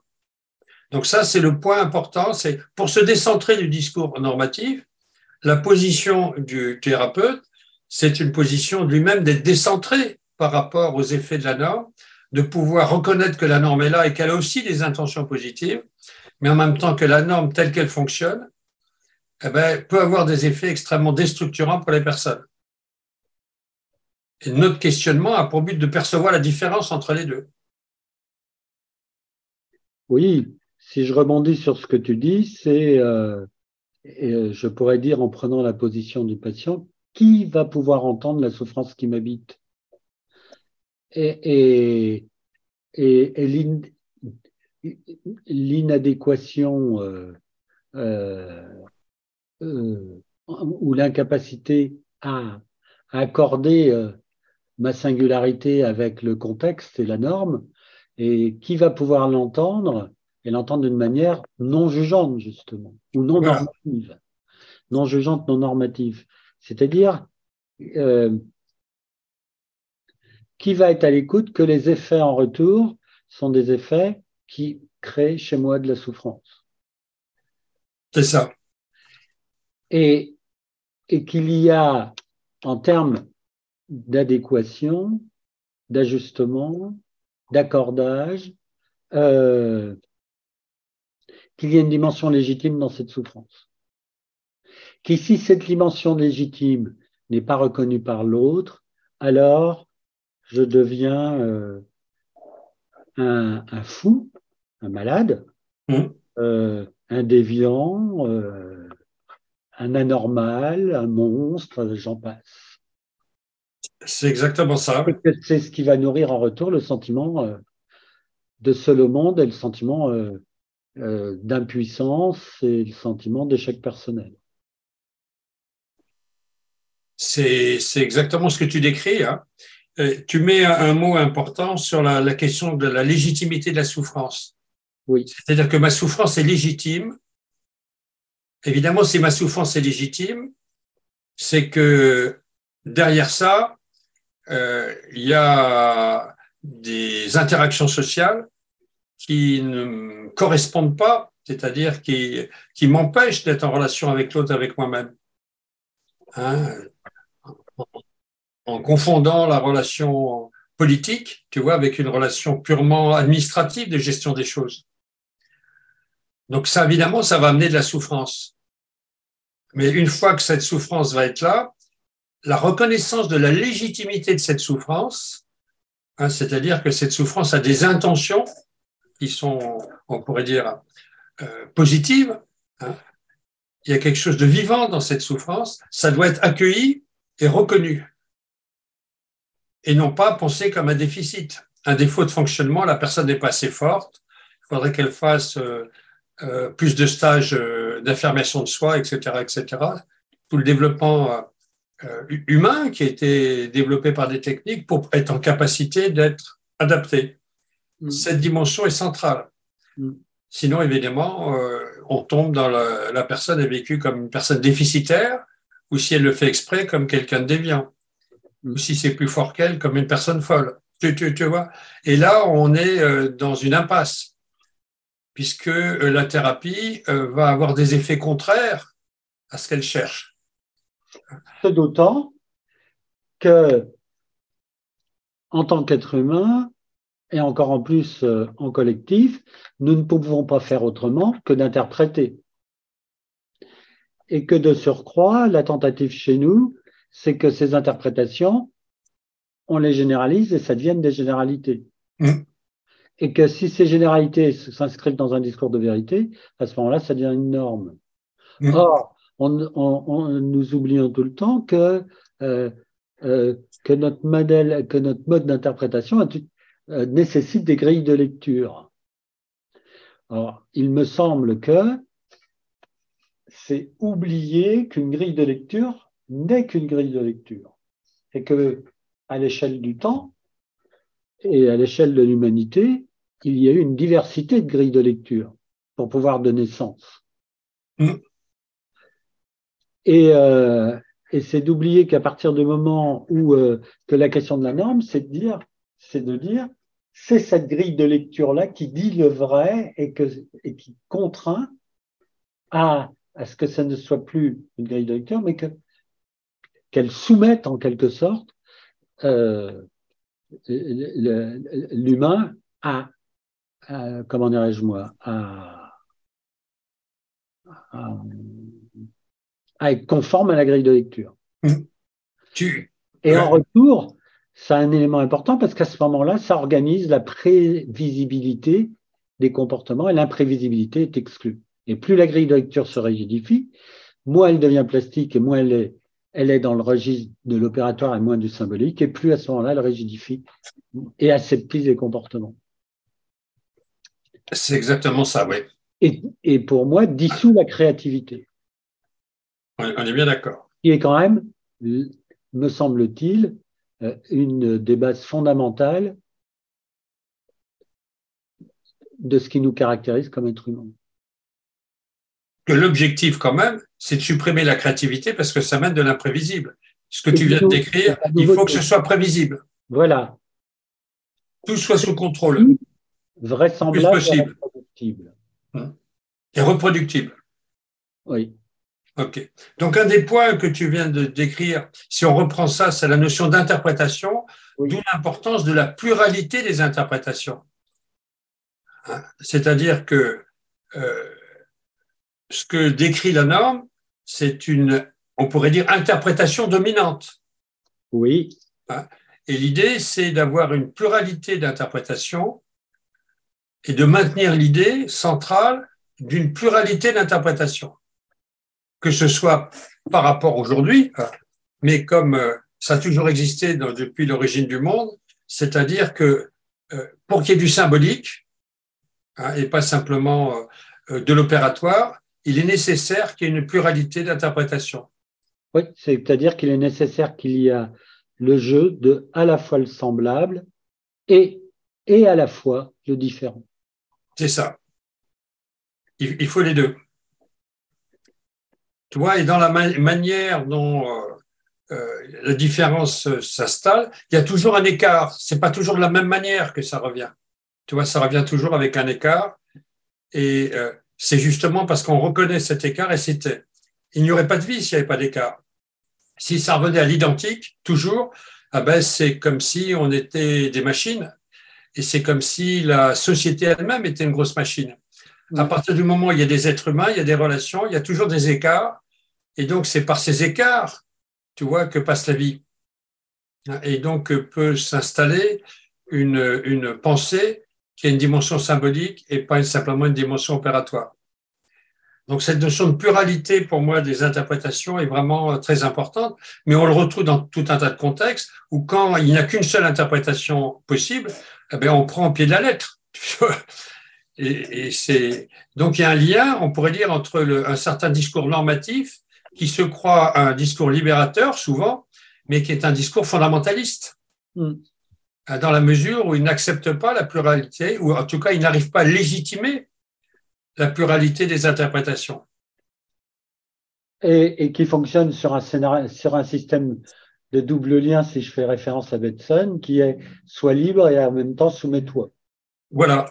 Donc ça, c'est le point important. C'est pour se décentrer du discours normatif, la position du thérapeute, c'est une position lui-même d'être décentré par rapport aux effets de la norme, de pouvoir reconnaître que la norme est là et qu'elle a aussi des intentions positives, mais en même temps que la norme telle qu'elle fonctionne, eh ben, peut avoir des effets extrêmement déstructurants pour les personnes. Et notre questionnement a pour but de percevoir la différence entre les deux. Oui, si je rebondis sur ce que tu dis, c'est, euh, euh, je pourrais dire en prenant la position du patient, qui va pouvoir entendre la souffrance qui m'habite? Et, l'inadéquation euh, ou l'incapacité à accorder ma singularité avec le contexte et la norme, et qui va pouvoir l'entendre? Et l'entendre d'une manière non jugeante, justement, ou non normative. Non jugeante, non normative. C'est-à-dire, euh, qui va être à l'écoute que les effets en retour sont des effets qui créent chez moi de la souffrance. C'est ça. Et, et qu'il y a, en termes d'adéquation, d'ajustement, d'accordage, euh, qu'il y ait une dimension légitime dans cette souffrance. Qu'ici, cette dimension légitime n'est pas reconnue par l'autre, alors je deviens euh, un, fou, un malade, mmh. euh, un déviant, un anormal, un monstre, j'en passe. C'est exactement ça. C'est ce qui va nourrir en retour le sentiment euh, de seul au monde et le sentiment euh, euh, d'impuissance et le sentiment d'échec personnel. C'est exactement ce que tu décris. Hein. Tu mets un mot important sur la, la, question de la légitimité de la souffrance. Oui. C'est-à-dire que ma souffrance est légitime. Évidemment, si ma souffrance est légitime, c'est que derrière ça, euh, il y a des interactions sociales qui ne correspondent pas, c'est-à-dire qui, qui m'empêchent d'être en relation avec l'autre, avec moi-même. Hein en confondant la relation politique, tu vois, avec une relation purement administrative de gestion des choses. Donc ça, évidemment, ça va amener de la souffrance. Mais une fois que cette souffrance va être là, la reconnaissance de la légitimité de cette souffrance, hein, c'est-à-dire que cette souffrance a des intentions qui sont, on pourrait dire, euh, positives. Hein. Il y a quelque chose de vivant dans cette souffrance. Ça doit être accueilli et reconnu. Et non pas pensé comme un déficit. Un défaut de fonctionnement, la personne n'est pas assez forte. Il faudrait qu'elle fasse euh, euh, plus de stages d'affirmation de soi, etc., etc. Tout le développement humain qui a été développé par des techniques pour être en capacité d'être adapté. Mm. Cette dimension est centrale. Mm. Sinon, évidemment, euh, on tombe dans la, la, personne est vécue comme une personne déficitaire, ou si elle le fait exprès, comme quelqu'un de déviant, mm. ou si c'est plus fort qu'elle, comme une personne folle. Tu, tu, tu, vois? Et là, on est euh, dans une impasse, puisque la thérapie va avoir des effets contraires à ce qu'elle cherche. D'autant que, en tant qu'être humain, et encore en plus euh, en collectif, nous ne pouvons pas faire autrement que d'interpréter. Et que de surcroît, la tentative chez nous, c'est que ces interprétations, on les généralise et ça devienne des généralités. Mmh. Et que si ces généralités s'inscrivent dans un discours de vérité, à ce moment-là, ça devient une norme. Mmh. Or, on, nous oublions tout le temps que, euh, euh, que notre modèle, que notre mode d'interprétation euh, nécessite des grilles de lecture. Alors, il me semble que c'est oublier qu'une grille de lecture n'est qu'une grille de lecture et que à l'échelle du temps et à l'échelle de l'humanité, il y a eu une diversité de grilles de lecture pour pouvoir donner sens. Mmh. Et, euh, et c'est d'oublier qu'à partir du moment où euh, que la question de la norme, c'est de dire, c'est de dire, c'est cette grille de lecture là qui dit le vrai et que et qui contraint à à ce que ça ne soit plus une grille de lecture, mais que qu'elle soumette en quelque sorte euh, l'humain à, comment dirais-je moi, à, être conforme à la grille de lecture. Tu... Et en retour, ça a un élément important parce qu'à ce moment-là, ça organise la prévisibilité des comportements et l'imprévisibilité est exclue. Et plus la grille de lecture se rigidifie, moins elle devient plastique et moins elle est, elle est dans le registre de l'opératoire et moins du symbolique, et plus à ce moment-là, elle rigidifie et aseptise les comportements. C'est exactement ça, oui. Et, et, pour moi, dissout la créativité. On est bien d'accord. Qui est quand même, me semble-t-il, une des bases fondamentales de ce qui nous caractérise comme être humain. Que l'objectif, quand même, c'est de supprimer la créativité parce que ça mène de l'imprévisible. Ce que tu viens de décrire, il faut que ce soit prévisible. Voilà. Tout soit sous contrôle. Vraisemblable et reproductible. Hum. Et reproductible. Oui. OK. Donc, un des points que tu viens de décrire, si on reprend ça, c'est la notion d'interprétation, d'où l'importance de la pluralité des interprétations. Hein? C'est-à-dire que euh, ce que décrit la norme, c'est une, on pourrait dire, interprétation dominante. Oui. Hein? Et l'idée, c'est d'avoir une pluralité d'interprétations et de maintenir l'idée centrale d'une pluralité d'interprétations que ce soit par rapport aujourd'hui, mais comme euh, ça a toujours existé depuis l'origine du monde, c'est-à-dire que euh, pour qu'il y ait du symbolique, hein, et pas simplement euh, de l'opératoire, il est nécessaire qu'il y ait une pluralité d'interprétations. Oui, c'est-à-dire qu'il est nécessaire qu'il y ait le jeu de à la fois le semblable et, et à la fois le différent. C'est ça. il faut les deux. Tu vois, et dans la manière dont euh, euh, la différence s'installe, il y a toujours un écart. C'est pas toujours de la même manière que ça revient. Tu vois, ça revient toujours avec un écart. Et euh, c'est justement parce qu'on reconnaît cet écart et c'était. Il n'y aurait pas de vie s'il n'y avait pas d'écart. Si ça revenait à l'identique, toujours, ah ben c'est comme si on était des machines et c'est comme si la société elle-même était une grosse machine. À partir du moment où il y a des êtres humains, il y a des relations, il y a toujours des écarts. Et donc, c'est par ces écarts, tu vois, que passe la vie. Et donc, peut s'installer une, une pensée qui a une dimension symbolique et pas simplement une dimension opératoire. Donc, cette notion de pluralité, pour moi, des interprétations est vraiment très importante, mais on le retrouve dans tout un tas de contextes où quand il n'y a qu'une seule interprétation possible, eh bien, on prend au pied de la lettre. Et, c'est donc il y a un lien, on pourrait dire, entre un certain discours normatif qui se croit un discours libérateur souvent, mais qui est un discours fondamentaliste. Mm. Dans la mesure où il n'accepte pas la pluralité, ou en tout cas il n'arrive pas à légitimer la pluralité des interprétations. Et, et qui fonctionne sur un, scénario, sur un système de double lien, si je fais référence à Betson, qui est soit libre et en même temps soumets-toi. Voilà.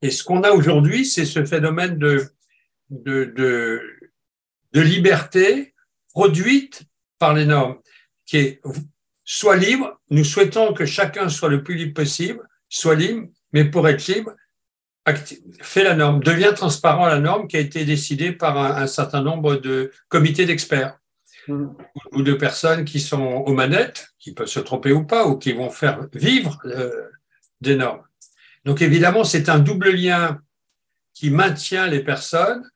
Et ce qu'on a aujourd'hui, c'est ce phénomène de, de, de, de liberté produite par les normes, qui est soit libre, nous souhaitons que chacun soit le plus libre possible, soit libre, mais pour être libre, fait la norme, devient transparent à la norme qui a été décidée par un, certain nombre de comités d'experts mmh. ou de personnes qui sont aux manettes, qui peuvent se tromper ou pas, ou qui vont faire vivre euh, des normes. Donc évidemment, c'est un double lien qui maintient les personnes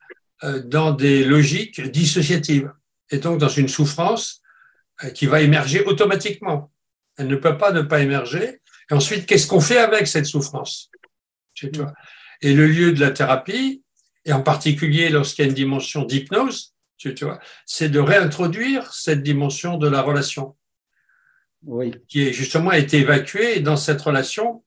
dans des logiques dissociatives et donc dans une souffrance euh, qui va émerger automatiquement. Elle ne peut pas ne pas émerger. Et ensuite, qu'est-ce qu'on fait avec cette souffrance? Et le lieu de la thérapie, et en particulier lorsqu'il y a une dimension d'hypnose, tu vois, c'est de réintroduire cette dimension de la relation, oui. qui est justement été évacuée. Et dans cette relation,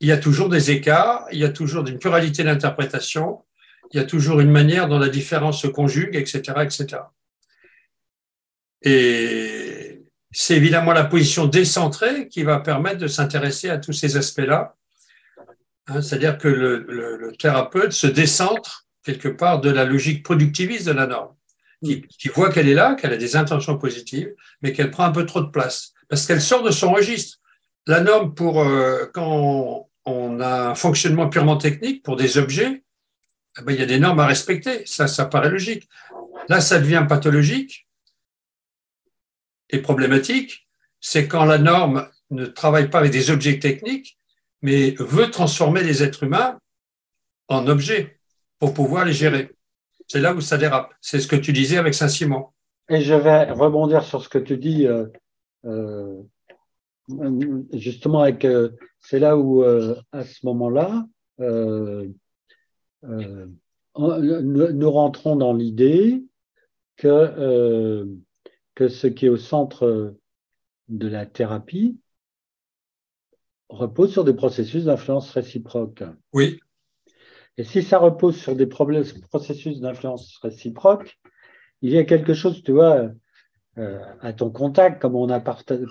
il y a toujours des écarts, il y a toujours une pluralité d'interprétation, il y a toujours une manière dont la différence se conjugue, etc., etc. Et c'est évidemment la position décentrée qui va permettre de s'intéresser à tous ces aspects-là. Hein, c'est-à-dire que le, thérapeute se décentre quelque part de la logique productiviste de la norme. qui, qui voit qu'elle est là, qu'elle a des intentions positives, mais qu'elle prend un peu trop de place parce qu'elle sort de son registre. La norme pour euh, quand on a un fonctionnement purement technique pour des objets, eh ben, il y a des normes à respecter. Ça, ça paraît logique. Là, ça devient pathologique et problématique. C'est quand la norme ne travaille pas avec des objets techniques, mais veut transformer les êtres humains en objets pour pouvoir les gérer. C'est là où ça dérape. C'est ce que tu disais avec Saint-Simon. Et je vais rebondir sur ce que tu dis, euh, euh, justement, avec, euh, c'est là où, à ce moment-là, nous, rentrons dans l'idée que, que ce qui est au centre de la thérapie repose sur des processus d'influence réciproque. Oui. Et si ça repose sur des problèmes, processus d'influence réciproque, il y a quelque chose, tu vois, euh, à ton contact, comme on, a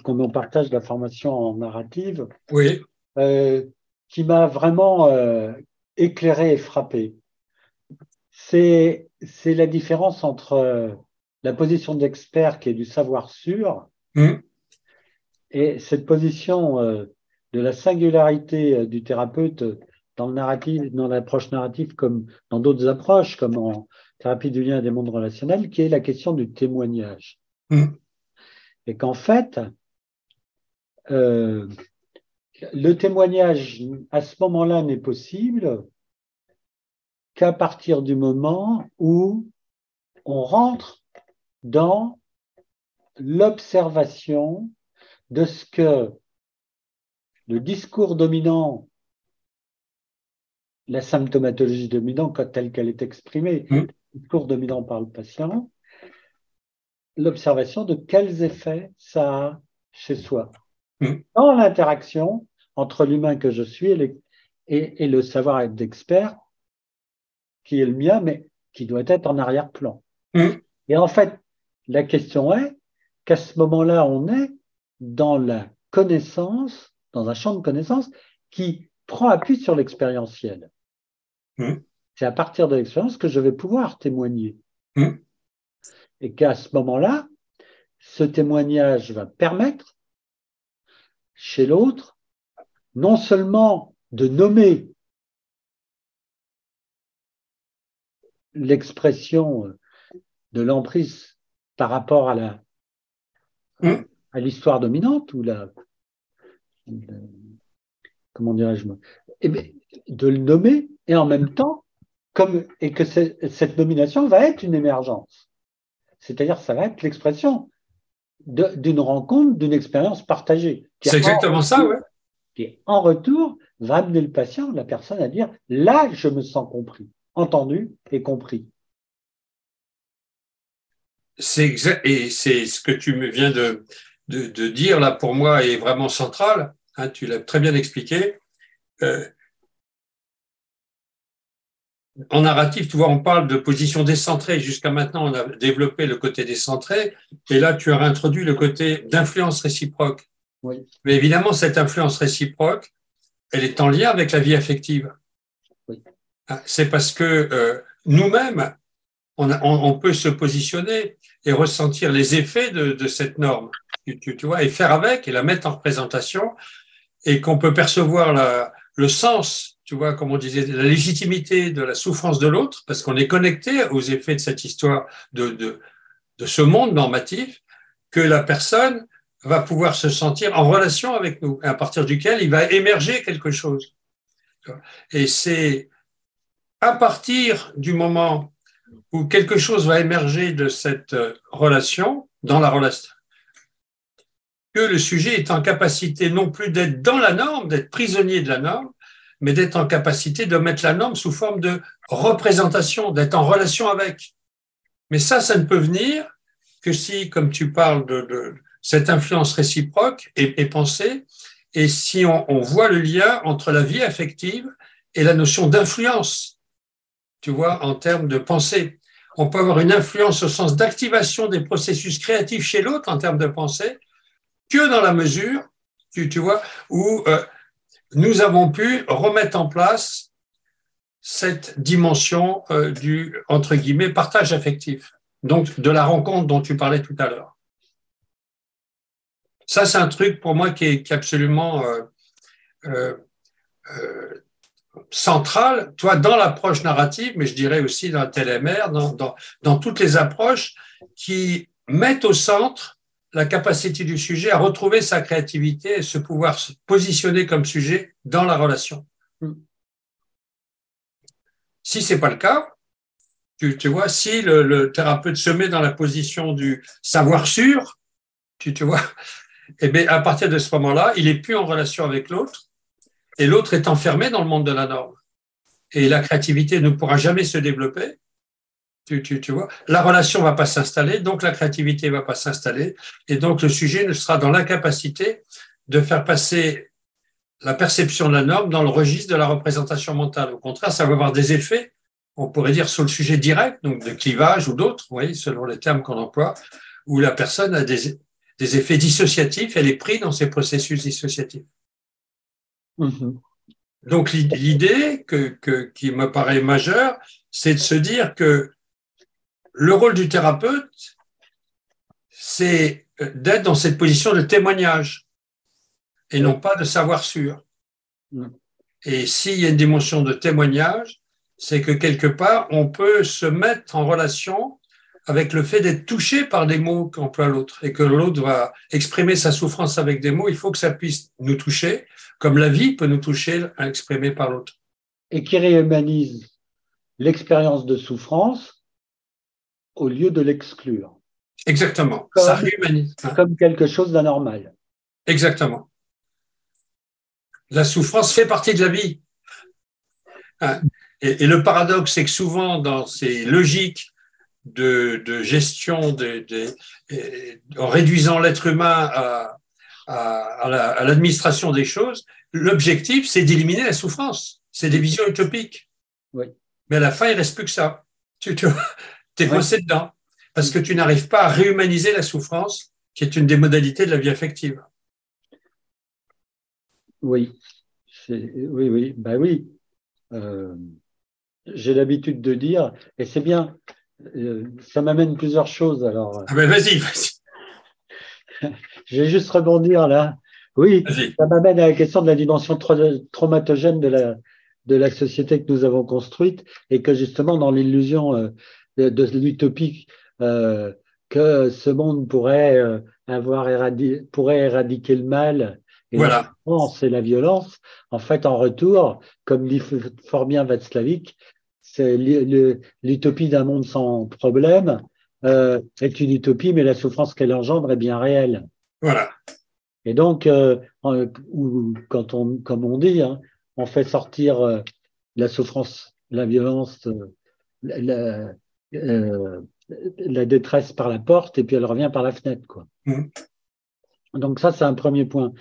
comme on partage la formation en narrative, oui. Euh, qui m'a vraiment euh, éclairé et frappé. C'est la différence entre la position d'expert qui est du savoir sûr hum. et cette position de la singularité du thérapeute dans le narratif, dans l'approche narrative comme dans d'autres approches, comme en thérapie du lien des mondes relationnels, qui est la question du témoignage. Mm. Et qu'en fait, euh, le témoignage à ce moment-là n'est possible qu'à partir du moment où on rentre dans l'observation de ce que le discours dominant la symptomatologie dominante telle qu'elle est exprimée, mmh. le discours dominant par le patient, l'observation de quels effets ça a chez soi. Mmh. Dans l'interaction entre l'humain que je suis et, le savoir-être d'expert, qui est le mien, mais qui doit être en arrière-plan. Mmh. Et en fait, la question est qu'à ce moment-là, on est dans la connaissance, dans un champ de connaissance qui prend appui sur l'expérientiel. Mmh. C'est à partir de l'expérience que je vais pouvoir témoigner. Mmh. Et qu'à ce moment-là, ce témoignage va permettre chez l'autre non seulement de nommer l'expression de l'emprise par rapport à l'histoire dominante ou la comment dirais-je eh de le nommer et en même temps, et que cette nomination va être une émergence. C'est-à-dire, ça va être l'expression d'une rencontre, d'une expérience partagée. C'est exactement ça, oui. Qui, en retour, va amener le patient, la personne, à dire là, je me sens compris, entendu et compris. C'est exact, et c'est ce que tu me viens de, de, dire là pour moi est vraiment central. Hein, tu l'as très bien expliqué. Euh, en narratif, tu vois, on parle de position décentrée. Jusqu'à maintenant, on a développé le côté décentré. Et là, tu as introduit le côté d'influence réciproque. Oui. Mais évidemment, cette influence réciproque, elle est en lien avec la vie affective. Oui. Ah, c'est parce que euh, nous-mêmes, on, on, peut se positionner et ressentir les effets de, de cette norme, tu, tu, vois, et faire avec et la mettre en représentation, et qu'on peut percevoir la, le sens tu vois, comme on disait, la légitimité de la souffrance de l'autre, parce qu'on est connecté aux effets de cette histoire, de, de, de ce monde normatif, que la personne va pouvoir se sentir en relation avec nous, à partir duquel il va émerger quelque chose. Et c'est à partir du moment où quelque chose va émerger de cette relation, dans la relation, que le sujet est en capacité non plus d'être dans la norme, d'être prisonnier de la norme, mais d'être en capacité de mettre la norme sous forme de représentation, d'être en relation avec. Mais ça, ça ne peut venir que si, comme tu parles de, cette influence réciproque est, pensée, et si on, on, voit le lien entre la vie affective et la notion d'influence, tu vois, en termes de pensée. On peut avoir une influence au sens d'activation des processus créatifs chez l'autre en termes de pensée, que dans la mesure, tu, tu vois, où euh, nous avons pu remettre en place cette dimension euh, du, entre guillemets, partage affectif. donc de la rencontre dont tu parlais tout à l'heure. Ça, c'est un truc pour moi qui est, absolument euh, euh, central, toi, dans l'approche narrative, mais je dirais aussi dans la TLMR, dans toutes les approches qui mettent au centre la capacité du sujet à retrouver sa créativité et se pouvoir se positionner comme sujet dans la relation. Mm. Si c'est pas le cas, tu, tu vois, si le, thérapeute se met dans la position du savoir sûr, tu, tu vois, et eh bien, à partir de ce moment-là, il est plus en relation avec l'autre et l'autre est enfermé dans le monde de la norme. Et la créativité ne pourra jamais se développer. Tu, tu, tu vois, la relation va pas s'installer, donc la créativité va pas s'installer, et donc le sujet ne sera dans l'incapacité de faire passer la perception de la norme dans le registre de la représentation mentale. Au contraire, ça va avoir des effets, on pourrait dire, sur le sujet direct, donc de clivage ou d'autres, voyez, selon les termes qu'on emploie, où la personne a des, des effets dissociatifs, elle est prise dans ces processus dissociatifs. Mm-hmm. Donc l'idée que, qui me paraît majeure, c'est de se dire que le rôle du thérapeute, c'est d'être dans cette position de témoignage et non pas de savoir sûr. Mm. Et s'il y a une dimension de témoignage, c'est que quelque part, on peut se mettre en relation avec le fait d'être touché par des mots qu'emploie l'autre et que l'autre va exprimer sa souffrance avec des mots, il faut que ça puisse nous toucher, comme la vie peut nous toucher à exprimer par l'autre. Et qui réhumanise l'expérience de souffrance au lieu de l'exclure. Exactement. Comme, ça réhumanise. Hein. Comme quelque chose d'anormal. Exactement. La souffrance fait partie de la vie. Hein. Et, et le paradoxe, c'est que souvent, dans ces logiques de, gestion de, en réduisant l'être humain à, à, l'administration des choses, l'objectif, c'est d'éliminer la souffrance. C'est des visions utopiques. Oui. Mais à la fin, il reste plus que ça. Tu, tu es coincé dedans. Parce que tu n'arrives pas à réhumaniser la souffrance, qui est une des modalités de la vie affective. Oui. Oui, oui. Ben oui. Euh, j'ai l'habitude de dire, et c'est bien, euh, ça m'amène plusieurs choses. Alors, ah ben vas-y, vas-y. je vais juste rebondir là. Oui, ça m'amène à la question de la dimension traumatogène de la, de la société que nous avons construite et que justement dans l'illusion euh, de, l'utopie euh, que ce monde pourrait avoir pourrait éradiquer le mal et voilà. la la violence. En fait, en retour, comme dit fort bien Václavic, c'est l'utopie d'un monde sans problème euh, est une utopie, mais la souffrance qu'elle engendre est bien réelle. Voilà. Et donc, euh, quand on, comme on dit, hein, on fait sortir euh, la souffrance, la violence, la, détresse par la porte, et puis elle revient par la fenêtre, quoi. Mmh. Donc ça, c'est un premier point.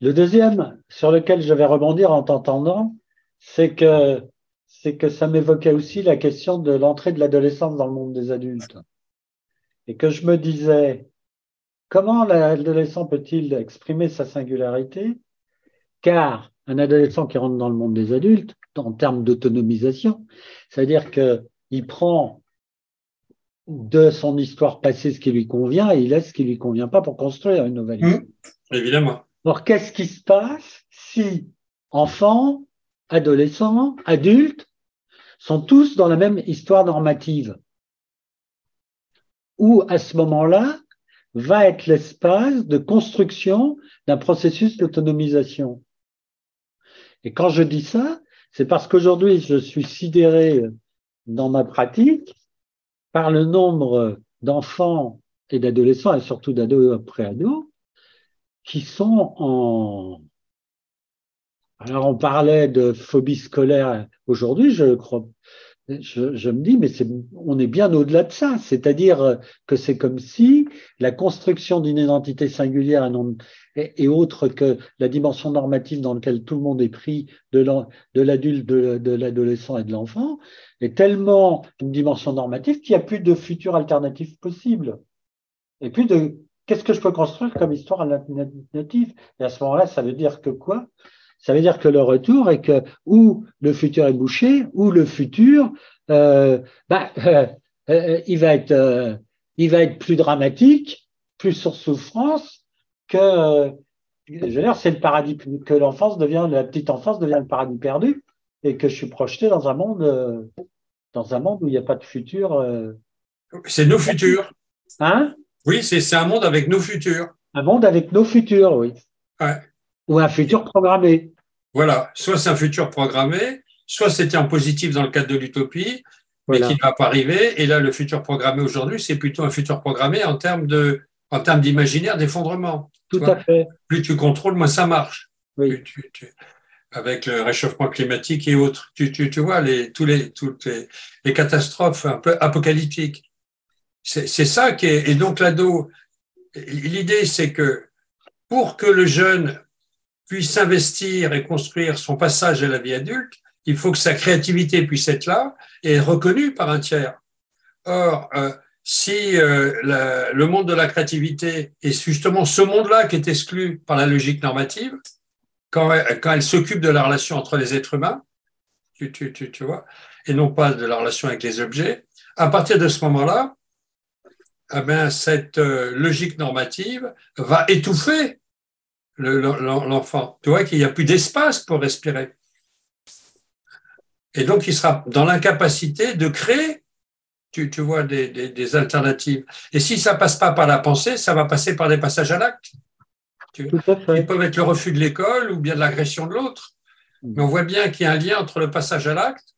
Le deuxième, sur lequel je vais rebondir en t'entendant, c'est que c'est que ça m'évoquait aussi la question de l'entrée de l'adolescence dans le monde des adultes. Et que je me disais, comment l'adolescent peut-il exprimer sa singularité? Car un adolescent qui rentre dans le monde des adultes, en termes d'autonomisation, c'est-à-dire qu'il prend de son histoire passée ce qui lui convient et il laisse ce qui lui convient pas pour construire une nouvelle vie. Mmh. évidemment. Alors, qu'est-ce qui se passe si, enfant, adolescents, adultes, sont tous dans la même histoire normative, où à ce moment-là va être l'espace de construction d'un processus d'autonomisation? Et quand je dis ça, c'est parce qu'aujourd'hui, je suis sidéré dans ma pratique par le nombre d'enfants et d'adolescents, et surtout d'ados après ados, qui sont en, alors, on parlait de phobie scolaire aujourd'hui, je crois. Je, me dis, mais on est bien au-delà de ça. C'est-à-dire que c'est comme si la construction d'une identité singulière et, autre que la dimension normative dans laquelle tout le monde est pris de l'adulte, de l'adolescent et de l'enfant est tellement une dimension normative qu'il n'y a plus de futur alternatif possible. Et puis de qu'est-ce que je peux construire comme histoire alternative? Et à ce moment-là, ça veut dire que quoi? Ça veut dire que le retour est que ou le futur est bouché, ou le futur, euh, bah, euh, euh, il va être, il va être plus dramatique, plus sur souffrance que, je c'est le paradis que l'enfance devient, la petite enfance devient le paradis perdu et que je suis projeté dans un monde, dans un monde où il n'y a pas de futur. c'est nos futurs. Hein? Oui, c'est un monde avec nos futurs. Un monde avec nos futurs, oui. Ouais. Ou un futur programmé. Voilà, soit c'est un futur programmé, soit c'était en positif dans le cadre de l'utopie, mais qui ne va pas arriver. Et là, le futur programmé aujourd'hui, c'est plutôt un futur programmé en termes de, en termes d'imaginaire d'effondrement. Tout à fait. Plus tu contrôles, moins ça marche. Oui. avec le réchauffement climatique et autres. Tu, tu, tu vois, les, tous les, toutes les, les catastrophes un peu apocalyptiques. C'est ça qui est. Et donc, l'ado, l'idée, c'est que pour que le jeune puisse s'investir et construire son passage à la vie adulte, il faut que sa créativité puisse être là et reconnue par un tiers. Or, euh, si euh, le monde de la créativité est justement ce monde-là qui est exclu par la logique normative, quand, elle s'occupe de la relation entre les êtres humains, tu, tu, tu, tu, vois, et non pas de la relation avec les objets, à partir de ce moment-là, eh bien, cette euh, logique normative va étouffer l'enfant. Tu vois qu'il n'y a plus d'espace pour respirer. Et donc, il sera dans l'incapacité de créer, tu, tu vois, des, des, alternatives. Et si ça passe pas par la pensée, ça va passer par des passages à l'acte. Ils peuvent être le refus de l'école ou bien de l'agression de l'autre. Mais on voit bien qu'il y a un lien entre le passage à l'acte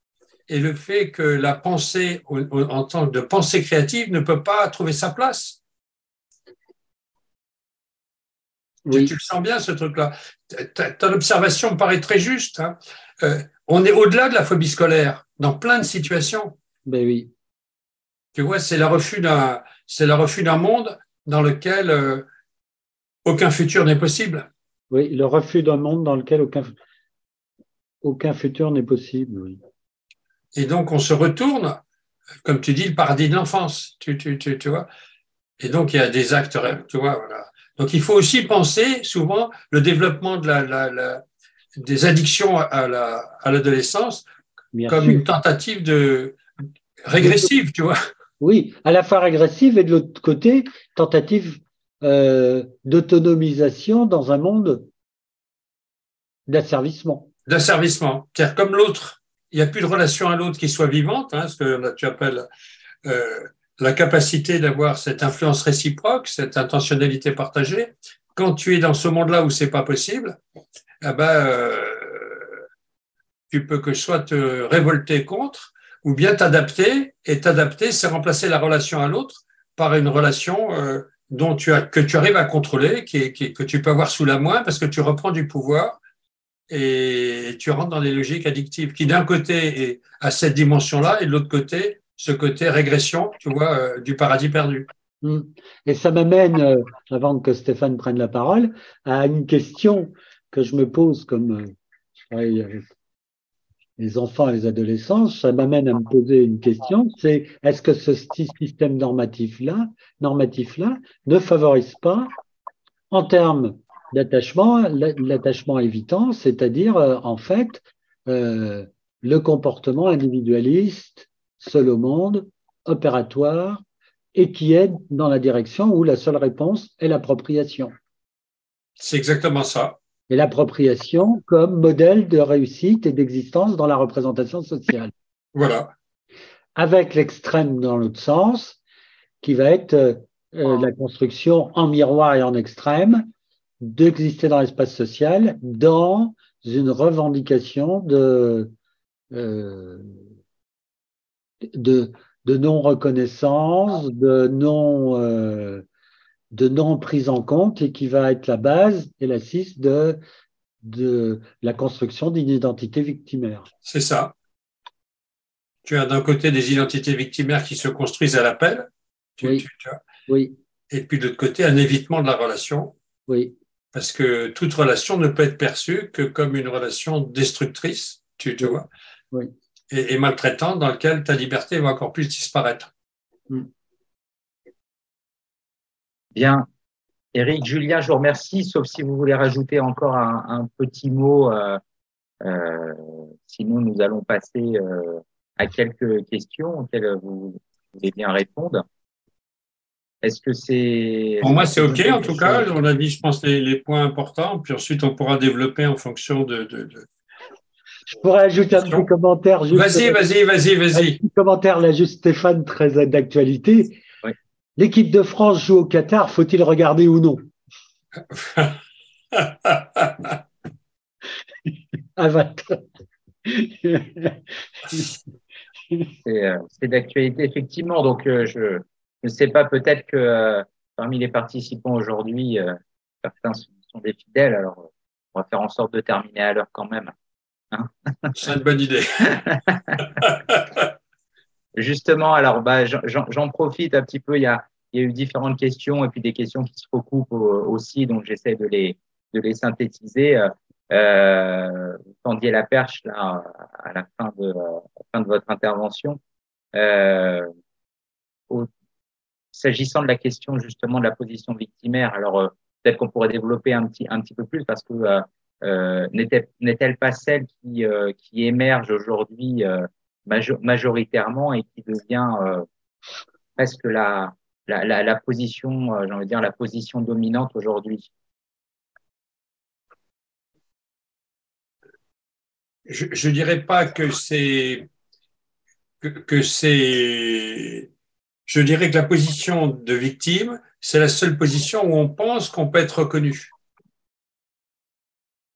et le fait que la pensée, en tant que pensée créative, ne peut pas trouver sa place. Tu, le sens bien, ce truc-là. Ton observation me paraît très juste. Hein. Euh, on est au-delà de la phobie scolaire, dans plein de situations. Ben oui. Tu vois, c'est le refus d'un, c'est le refus d'un monde dans lequel euh, aucun futur n'est possible. Oui, le refus d'un monde dans lequel aucun, aucun futur n'est possible. Oui. Et donc, on se retourne, comme tu dis, le paradis de l'enfance. Tu, tu, tu, tu vois. Et donc, il y a des actes, tu vois, voilà. Donc, il faut aussi penser souvent le développement de la, la, des addictions à l'adolescence comme une tentative de régressive, tu vois. Oui, à la fois régressive et de l'autre côté, tentative euh, d'autonomisation dans un monde d'asservissement. D'asservissement. C'est-à-dire comme l'autre, il n'y a plus de relation à l'autre qui soit vivante, hein, ce que tu appelles euh, la capacité d'avoir cette influence réciproque, cette intentionnalité partagée, quand tu es dans ce monde-là où c'est pas possible, eh ben, euh, tu peux que soit te révolter contre, ou bien t'adapter. Et t'adapter, c'est remplacer la relation à l'autre par une relation euh, dont tu as, que tu arrives à contrôler, qui, qui, que tu peux avoir sous la main, parce que tu reprends du pouvoir et tu rentres dans des logiques addictives qui, d'un côté, est à cette dimension-là, et de l'autre côté, ce côté régression, tu vois, euh, du paradis perdu. Mm. Et ça m'amène, euh, avant que Stéphane prenne la parole, à une question que je me pose comme euh, les enfants et les adolescents. Ça m'amène à me poser une question, c'est est-ce que ce système normatif-là, normatif-là, ne favorise pas, en termes d'attachement, l'attachement évitant, c'est-à-dire en fait le comportement individualiste seul au monde, opératoire, et qui aide dans la direction où la seule réponse est l'appropriation. C'est exactement ça. Et l'appropriation comme modèle de réussite et d'existence dans la représentation sociale. Voilà. Avec l'extrême dans l'autre sens, qui va être euh, la construction en miroir et en extrême d'exister dans l'espace social dans une revendication de euh, de, de non-reconnaissance, de non, euh, de non prise en compte et qui va être la base et l'assise de, de la construction d'une identité victimaire. C'est ça. Tu as d'un côté des identités victimaires qui se construisent à l'appel. Oui. oui. Et puis de l'autre côté, un évitement de la relation. Oui. Parce que toute relation ne peut être perçue que comme une relation destructrice, tu, tu vois. Oui et, maltraitant dans lequel ta liberté va encore plus disparaître. Hmm. Bien. Eric, Julien, je vous remercie, sauf si vous voulez rajouter encore un, petit mot. Euh, euh, sinon, nous allons passer euh, à quelques questions auxquelles vous voulez bien répondre. Est-ce que c'est. Pour moi, c'est OK, en tout cas. On a dit, je pense, les, points importants. Puis ensuite, on pourra développer en fonction de. Je pourrais ajouter un petit commentaire. Vas-y, vas-y, vas-y, vas-y. Un petit commentaire, là, juste Stéphane, très d'actualité. L'équipe de France joue au Qatar, faut-il regarder ou non? Avatar. Euh, c'est d'actualité, effectivement. Donc, euh, je ne sais pas, peut-être que euh, parmi les participants aujourd'hui, certains sont des fidèles. Alors, on va faire en sorte de terminer à l'heure quand même. C'est une bonne idée. Justement, alors, bah, j'en profite un petit peu. Il y, a, il y a eu différentes questions et puis des questions qui se recoupent aussi, donc j'essaie de les, de les synthétiser euh, vous tendiez la perche là à la fin de, fin de votre intervention. Euh, S'agissant de la question justement de la position victimaire, alors euh, peut-être qu'on pourrait développer un petit, un petit peu plus parce que euh, euh n'est-elle pas celle qui, euh, émerge aujourd'hui majoritairement et qui devient presque la position dominante aujourd'hui? Je ne dirais pas que c'est que, c'est je dirais que la position de victime, c'est la seule position où on pense qu'on peut être reconnu.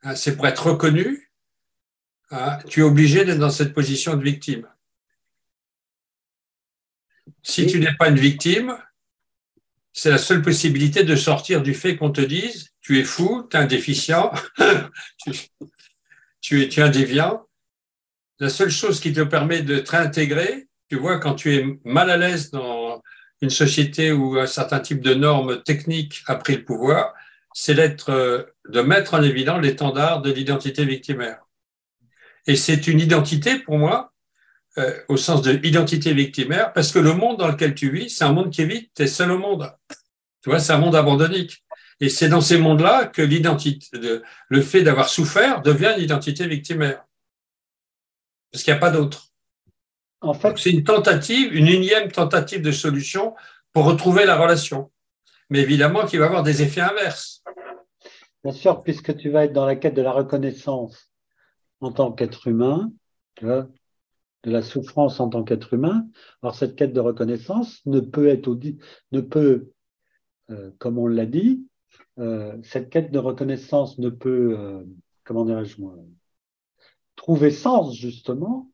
Hein, c'est pour être reconnu, hein, tu es obligé d'être dans cette position de victime. Si tu n'es pas une victime, c'est la seule possibilité de sortir du fait qu'on te dise tu es fou, tu es un déficient, tu es, tu es un déviant. La seule chose qui te permet de te réintégrer, tu vois, quand tu es mal à l'aise dans une société où un certain type de normes techniques a pris le pouvoir, c'est d'être, euh, de mettre en évidence l'étendard de l'identité victimaire. Et c'est une identité pour moi, euh, au sens de identité victimaire, parce que le monde dans lequel tu vis, c'est un monde qui est vide, tu es seul au monde. Tu vois, c'est un monde abandonnique. Et c'est dans ces mondes-là que l'identité, le fait d'avoir souffert devient une identité victimaire. Parce qu'il n'y a pas d'autre. En fait, c'est une tentative, une énième tentative de solution pour retrouver la relation. Mais évidemment qu'il va avoir des effets inverses. Bien sûr, puisque tu vas être dans la quête de la reconnaissance en tant qu'être humain, de la souffrance en tant qu'être humain. Alors cette quête de reconnaissance ne peut être, ne peut, euh, comme on l'a dit, euh, cette quête de reconnaissance ne peut, euh, comment dirais-je moi, trouver sens justement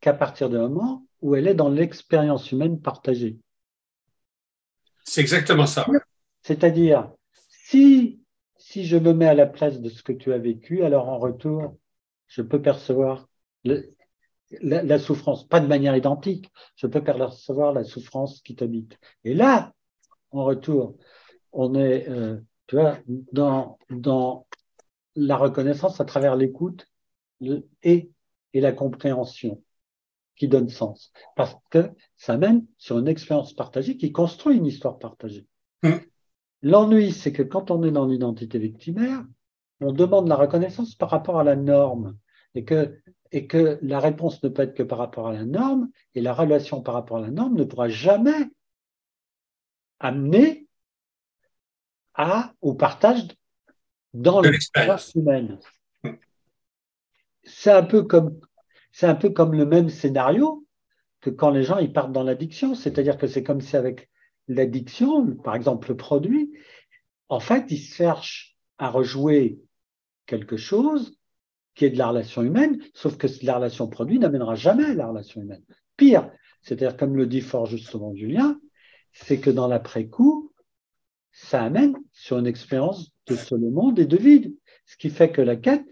qu'à partir du moment où elle est dans l'expérience humaine partagée. C'est exactement ça. C'est-à-dire, si, si je me mets à la place de ce que tu as vécu, alors en retour, je peux percevoir la, souffrance, pas de manière identique, je peux percevoir la souffrance qui t'habite. Et là, en retour, on est, euh, tu vois, dans, la reconnaissance à travers l'écoute et, la compréhension qui donne sens. Parce que ça mène sur une expérience partagée qui construit une histoire partagée. Mmh. L'ennui, c'est que quand on est dans l'identité victimaire, on demande la reconnaissance par rapport à la norme et que, et que la réponse ne peut être que par rapport à la norme et la relation par rapport à la norme ne pourra jamais amener au partage dans l'expérience humaine. C'est un peu comme c'est un peu comme le même scénario que quand les gens ils partent dans l'addiction, c'est-à-dire que c'est comme si avec l'addiction, par exemple le produit, en fait, ils cherchent à rejouer quelque chose qui est de la relation humaine, sauf que la relation produit n'amènera jamais la relation humaine. Pire, c'est-à-dire comme le dit fort justement Julien, c'est que dans l'après-coup, ça amène sur une expérience de seul monde et de vide. Ce qui fait que la quête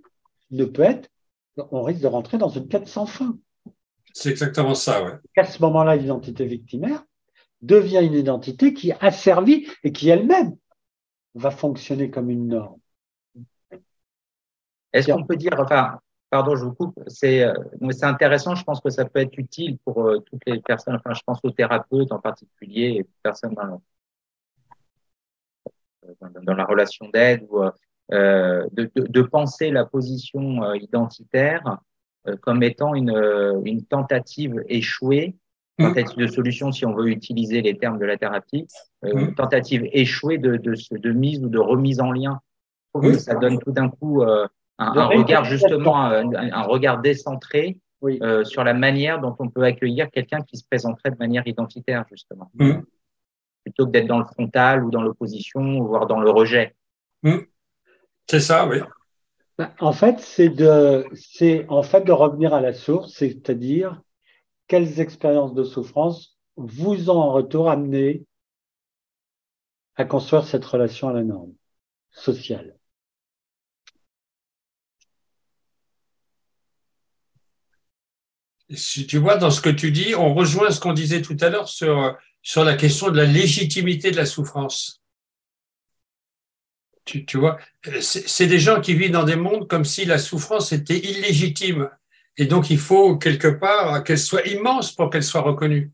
ne peut être, on risque de rentrer dans une quête sans fin. C'est exactement ça, oui. À ce moment-là, l'identité victimaire devient une identité qui a servi et qui elle-même va fonctionner comme une norme. Est-ce qu'on peut dire, enfin, pardon, je vous coupe, c'est euh, intéressant, je pense que ça peut être utile pour euh, toutes les personnes, enfin, je pense aux thérapeutes en particulier, et personnes dans, dans, la relation d'aide euh, de, penser la position euh, identitaire euh, comme étant une, tentative échouée. Tentative de solution si on veut utiliser les termes de la thérapie, mmh. tentative échouée de, de, de, mise ou de remise en lien. Ça donne tout d'un coup un, un regard justement, un, un regard décentré oui. euh, sur la manière dont on peut accueillir quelqu'un qui se présenterait de manière identitaire, justement. Mmh. Plutôt que d'être dans le frontal ou dans l'opposition, voire dans le rejet. Mmh. C'est ça, oui. Ben, en fait, c'est de, c'est en fait de revenir à la source, c'est-à-dire quelles expériences de souffrance vous ont en retour amené à construire cette relation à la norme sociale? tu vois, dans ce que tu dis, on rejoint ce qu'on disait tout à l'heure sur, sur la question de la légitimité de la souffrance. Tu, tu vois, c'est des gens qui vivent dans des mondes comme si la souffrance était illégitime. Et donc, il faut quelque part qu'elle soit immense pour qu'elle soit reconnue.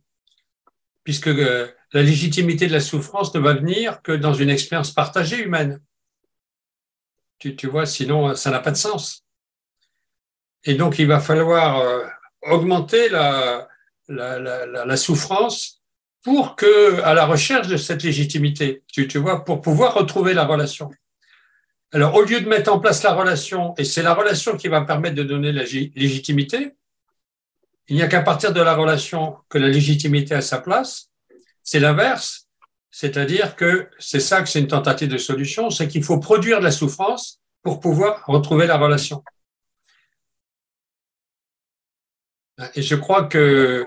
Puisque euh, la légitimité de la souffrance ne va venir que dans une expérience partagée humaine. Tu, tu vois, sinon, ça n'a pas de sens. Et donc, il va falloir euh, augmenter la, la, la, la, souffrance pour que, à la recherche de cette légitimité, tu, tu vois, pour pouvoir retrouver la relation. Alors, au lieu de mettre en place la relation, et c'est la relation qui va permettre de donner la légitimité, il n'y a qu'à partir de la relation que la légitimité a sa place. C'est l'inverse. C'est-à-dire que c'est ça que c'est une tentative de solution, c'est qu'il faut produire de la souffrance pour pouvoir retrouver la relation. Et je crois que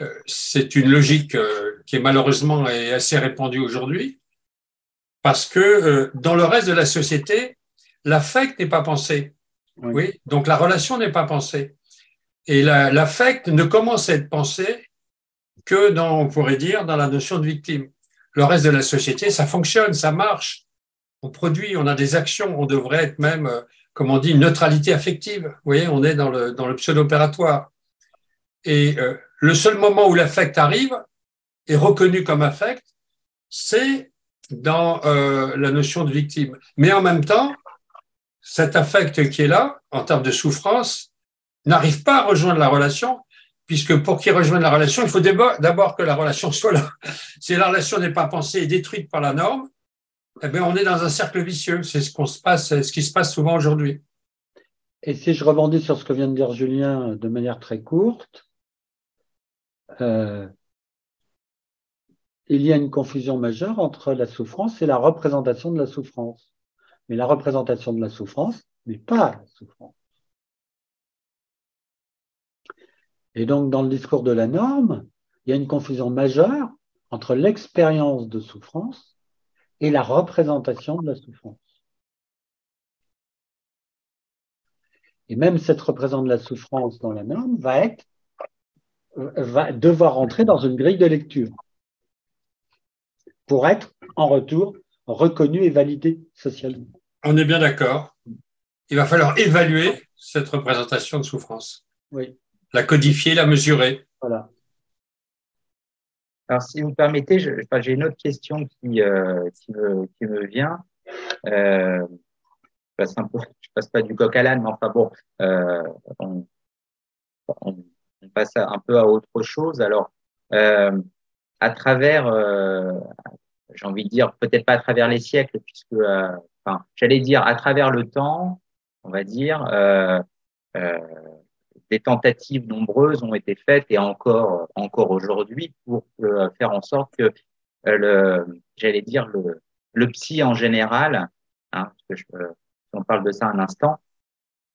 euh, c'est une logique euh, qui est malheureusement assez répandue aujourd'hui, parce que euh, dans le reste de la société, l'affect n'est pas pensé. Oui. Donc la relation n'est pas pensée. Et l'affect ne commence à être pensé que dans, on pourrait dire, dans la notion de victime. Le reste de la société, ça fonctionne, ça marche. On produit, on a des actions, on devrait être même, comme on dit, une neutralité affective. Vous voyez, on est dans le, dans le pseudo-opératoire. Et euh, le seul moment où l'affect arrive, est reconnu comme affect, c'est dans euh, la notion de victime. Mais en même temps, cet affect qui est là, en termes de souffrance, n'arrive pas à rejoindre la relation, puisque pour qu'il rejoigne la relation, il faut d'abord que la relation soit là. Si la relation n'est pas pensée et détruite par la norme, eh bien, on est dans un cercle vicieux. C'est ce qu'on ce qui se passe souvent aujourd'hui. Et si je rebondis sur ce que vient de dire Julien de manière très courte, euh, il y a une confusion majeure entre la souffrance et la représentation de la souffrance. Mais la représentation de la souffrance n'est pas la souffrance. Et donc, dans le discours de la norme, il y a une confusion majeure entre l'expérience de souffrance et la représentation de la souffrance. Et même cette représentation de la souffrance dans la norme va être devoir entrer dans une grille de lecture pour être en retour reconnu et validé socialement. On est bien d'accord. Il va falloir évaluer cette représentation de souffrance. Oui. La codifier, la mesurer. Voilà. Alors, si vous me permettez, j'ai une autre question qui, euh, qui, me, qui, me, vient. Euh, je, passe un peu, je passe pas du coq à l'âne, mais enfin bon, euh, on, on, on passe un peu à autre chose. Alors, euh, à travers, euh, j'ai envie de dire, peut-être pas à travers les siècles, puisque, euh, enfin, j'allais dire à travers le temps, on va dire, des tentatives nombreuses ont été faites et encore, encore aujourd'hui pour faire en sorte que le, j'allais dire le, le psy en général, hein, parce que je, on parle de ça un instant,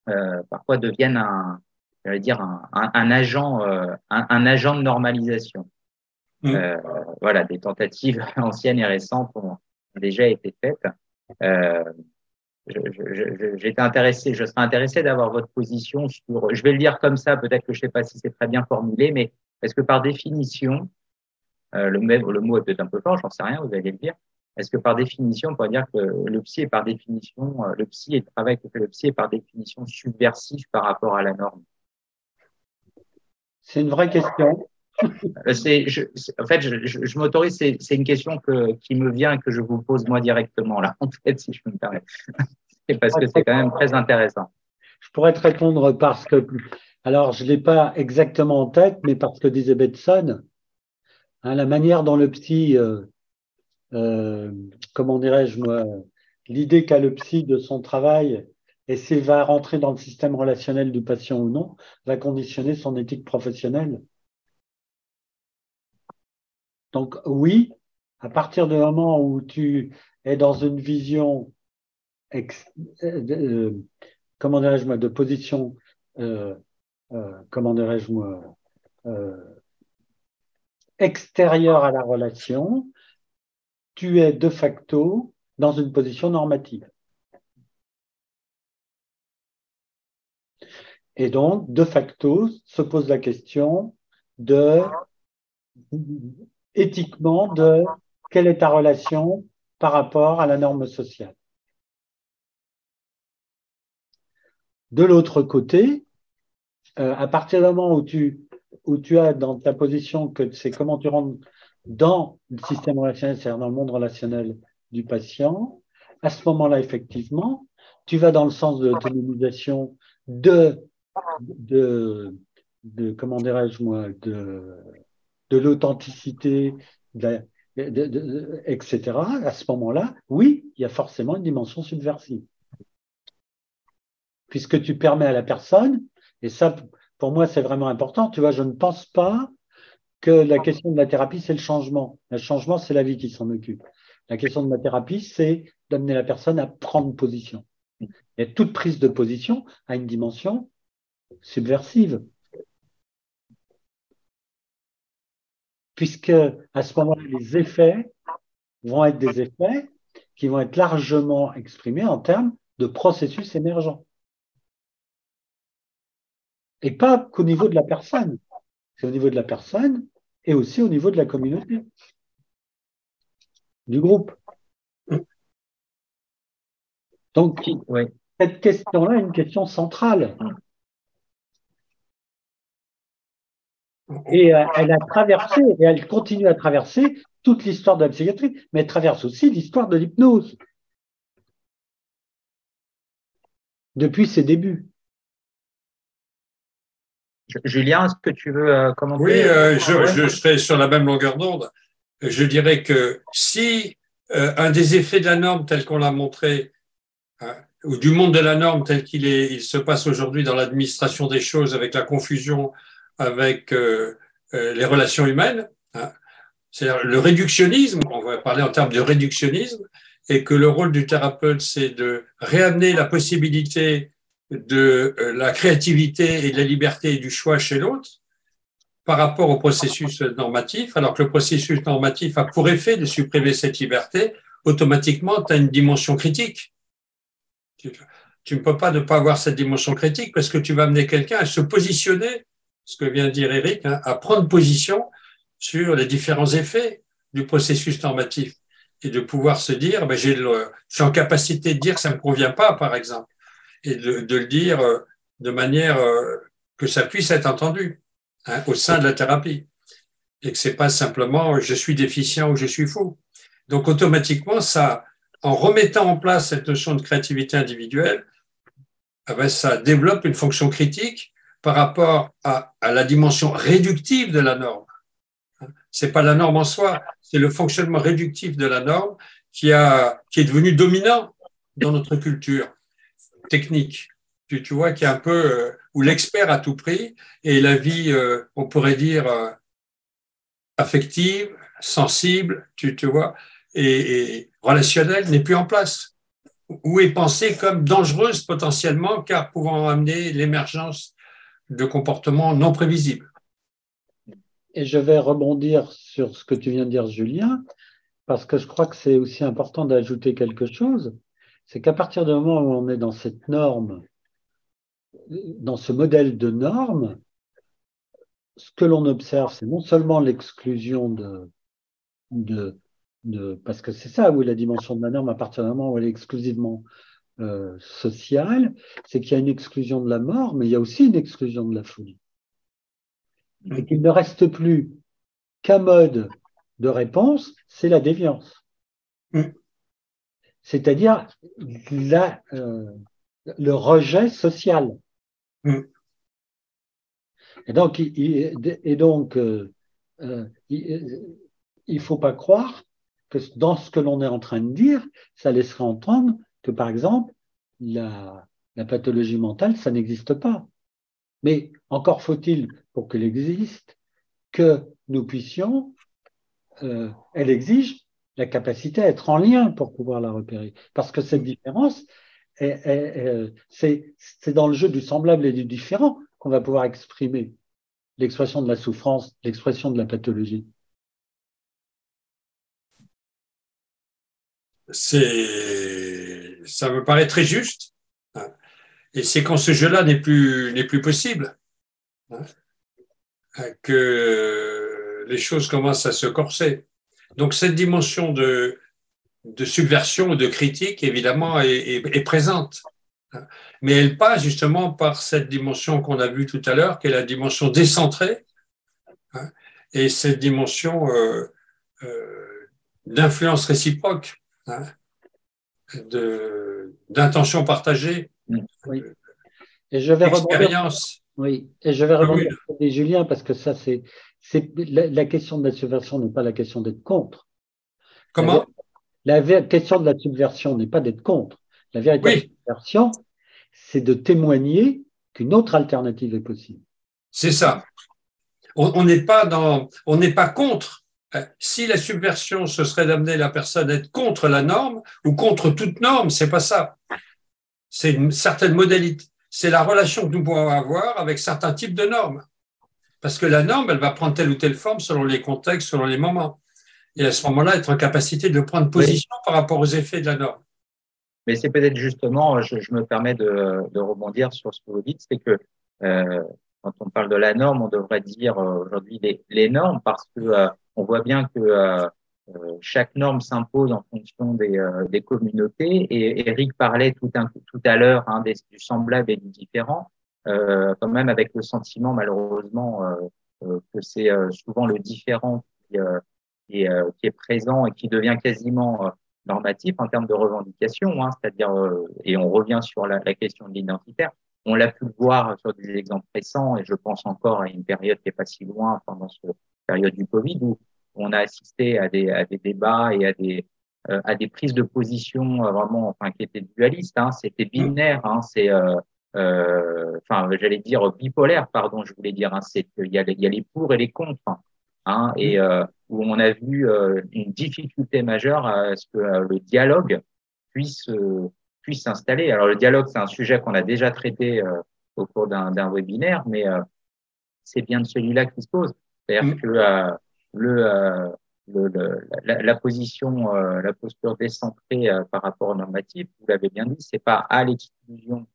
euh, parfois devienne un, j'allais dire, un, un, agent, euh, un, un, agent de normalisation. Mmh. Euh, voilà, des tentatives anciennes et récentes ont déjà été faites. Euh, J'étais intéressé, je serais intéressé d'avoir votre position sur, je vais le dire comme ça, peut-être que je ne sais pas si c'est très bien formulé, mais est-ce que par définition, euh, le, le mot est peut-être un peu fort, j'en sais rien, vous allez le dire, est-ce que par définition, on pourrait dire que le psy est par définition, le psy et le travail que fait le psy est par définition subversif par rapport à la norme? C'est une vraie question. Euh, en fait, je, m'autorise, c'est, une question que, qui me vient que je vous pose moi directement, là, en fait, si je me permets. parce que c'est quand même très intéressant. Je pourrais te répondre parce que, alors, je ne l'ai pas exactement en tête, mais parce que disait Betson, Hein, la manière dont le psy, euh, euh, comment dirais-je l'idée qu'a le psy de son travail et s'il va rentrer dans le système relationnel du patient ou non, va conditionner son éthique professionnelle. Donc oui, à partir du moment où tu es dans une vision, euh, comment dirais-je de position, euh, euh, dirais-je moi, extérieure à la relation, tu es de facto dans une position normative. Et donc, de facto, se pose la question de éthiquement de quelle est ta relation par rapport à la norme sociale. De l'autre côté, euh, à partir du moment où tu, où tu as dans ta position que c'est comment tu rentres dans le système relationnel, c'est-à-dire dans le monde relationnel du patient, à ce moment-là, effectivement, tu vas dans le sens de l'autonomisation de, de, de, comment dirais-je moi, de, de l'authenticité, etc., à ce moment-là, oui, il y a forcément une dimension subversive. Puisque tu permets à la personne, et ça, pour moi, c'est vraiment important, tu vois, je ne pense pas que la question de la thérapie, c'est le changement. Le changement, c'est la vie qui s'en occupe. La question de la thérapie, c'est d'amener la personne à prendre position. Et toute prise de position a une dimension subversive. Puisque à ce moment-là, les effets vont être des effets qui vont être largement exprimés en termes de processus émergents. Et pas qu'au niveau de la personne. C'est au niveau de la personne et aussi au niveau de la communauté, du groupe. Donc, cette question-là est une question centrale. Et euh, elle a traversé, et elle continue à traverser toute l'histoire de la psychiatrie, mais elle traverse aussi l'histoire de l'hypnose. Depuis ses débuts. Julien, est-ce que tu veux euh, commenter? Oui, euh, je, serai sur la même longueur d'onde. Je dirais que si un des effets de la norme tel qu'on l'a montré, hein, ou du monde de la norme tel qu'il il se passe aujourd'hui dans l'administration des choses avec la confusion avec euh, euh, les relations humaines. Hein. C'est-à-dire le réductionnisme, on va parler en termes de réductionnisme, et que le rôle du thérapeute, c'est de réamener la possibilité de euh, la créativité et de la liberté et du choix chez l'autre par rapport au processus normatif, alors que le processus normatif a pour effet de supprimer cette liberté, automatiquement, tu as une dimension critique. Tu ne peux pas ne pas avoir cette dimension critique parce que tu vas amener quelqu'un à se positionner ce que vient de dire Eric, hein, à prendre position sur les différents effets du processus normatif et de pouvoir se dire, ben, j'ai je suis en capacité de dire que ça me convient pas, par exemple, et de, le dire euh, de manière euh, que ça puisse être entendu hein, au sein de la thérapie et que c'est pas simplement je suis déficient ou je suis faux. Donc automatiquement, ça, en remettant en place cette notion de créativité individuelle, eh ben, ça développe une fonction critique par rapport à, la dimension réductive de la norme. C'est pas la norme en soi, c'est le fonctionnement réductif de la norme qui a, qui est devenu dominant dans notre culture technique. Tu, tu vois, qui est un peu euh, où l'expert a tout pris et la vie, euh, on pourrait dire euh, affective, sensible, tu, tu vois, et, et relationnelle n'est plus en place ou est pensée comme dangereuse potentiellement car pouvant amener l'émergence de comportements non prévisibles. Et je vais rebondir sur ce que tu viens de dire, Julien, parce que je crois que c'est aussi important d'ajouter quelque chose. C'est qu'à partir du moment où on est dans cette norme, dans ce modèle de norme, ce que l'on observe, c'est non seulement l'exclusion de, de, de, parce que c'est ça où la dimension de la norme, à partir du moment où elle est exclusivement euh, social, c'est qu'il y a une exclusion de la mort, mais il y a aussi une exclusion de la folie. Et qu'il ne reste plus qu'un mode de réponse, c'est la déviance. C'est-à-dire euh, le rejet social. Et donc, et donc euh, euh, il ne faut pas croire que dans ce que l'on est en train de dire, ça laisserait entendre que, par exemple, la, pathologie mentale, ça n'existe pas. Mais encore faut-il, pour qu'elle existe, que nous puissions, euh, elle exige la capacité à être en lien pour pouvoir la repérer. Parce que cette différence, c'est dans le jeu du semblable et du différent qu'on va pouvoir exprimer l'expression de la souffrance, l'expression de la pathologie. C'est, ça me paraît très juste. Et c'est quand ce jeu-là n'est plus, n'est plus possible hein, que les choses commencent à se corser. Donc cette dimension de, de subversion ou de critique, évidemment, est, présente. Mais elle passe justement par cette dimension qu'on a vue tout à l'heure, qui est la dimension décentrée, hein, et cette dimension euh, euh, d'influence réciproque, d'intention partagée. Oui. Et je vais expérience. Oui, et je vais rebondir sur Julien parce que ça, c'est la, la, question de la subversion n'est pas la question d'être contre. Comment? La, question de la subversion n'est pas d'être contre. La véritable subversion, c'est de témoigner qu'une autre alternative est possible. C'est ça. On n'est pas dans, on n'est pas contre. Si la subversion, ce serait d'amener la personne à être contre la norme ou contre toute norme, c'est pas ça. C'est une certaine modalité. C'est la relation que nous pouvons avoir avec certains types de normes. Parce que la norme, elle va prendre telle ou telle forme selon les contextes, selon les moments. Et à ce moment-là, être en capacité de prendre position par rapport aux effets de la norme. Mais c'est peut-être justement, je, me permets de, de, rebondir sur ce que vous dites, c'est que euh, quand on parle de la norme, on devrait dire euh, aujourd'hui les, les, normes parce que euh, on voit bien que euh, euh, chaque norme s'impose en fonction des, euh, communautés. Et Eric parlait tout, à l'heure hein, du semblable et du différent, quand même avec le sentiment malheureusement que c'est souvent le différent qui, est, présent et qui devient quasiment normatif en termes de revendication, hein, c'est-à-dire, et on revient sur la, la question de l'identitaire, on l'a pu voir sur des exemples récents, et je pense encore à une période qui est pas si loin pendant cette période du Covid, où on a assisté à des, à des débats et à des, euh, à des prises de position euh, vraiment, enfin, qui étaient dualistes. Hein, c'était binaire. Hein, c'est, euh, enfin, j'allais dire bipolaire, pardon, je voulais dire. Hein, c'est il y a, il y a les pour et les contre. Hein, et euh, où on a vu une difficulté majeure à ce que le dialogue puisse puisse s'installer. Alors le dialogue, c'est un sujet qu'on a déjà traité au cours d'un webinaire, mais c'est bien de celui-là qui se pose. C'est-à-dire mm. que le, euh, le, la, la, position, euh, la posture décentrée euh, par rapport au normatif, vous l'avez bien dit, c'est pas à l'exclusion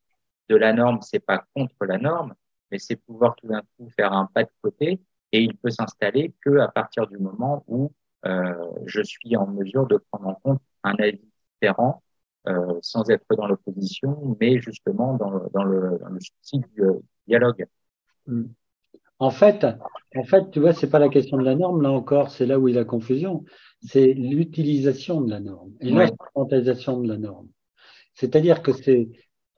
de la norme, c'est pas contre la norme, mais c'est pouvoir tout d'un coup faire un pas de côté et il peut s'installer que à partir du moment où euh, je suis en mesure de prendre en compte un avis différent euh, sans être dans l'opposition, mais justement dans le, dans le, dans le souci du dialogue. Mm. En fait, en fait, tu vois, c'est pas la question de la norme, là encore, c'est là où il y a la confusion. C'est l'utilisation de la norme et l'instrumentalisation de la norme. C'est-à-dire que c'est,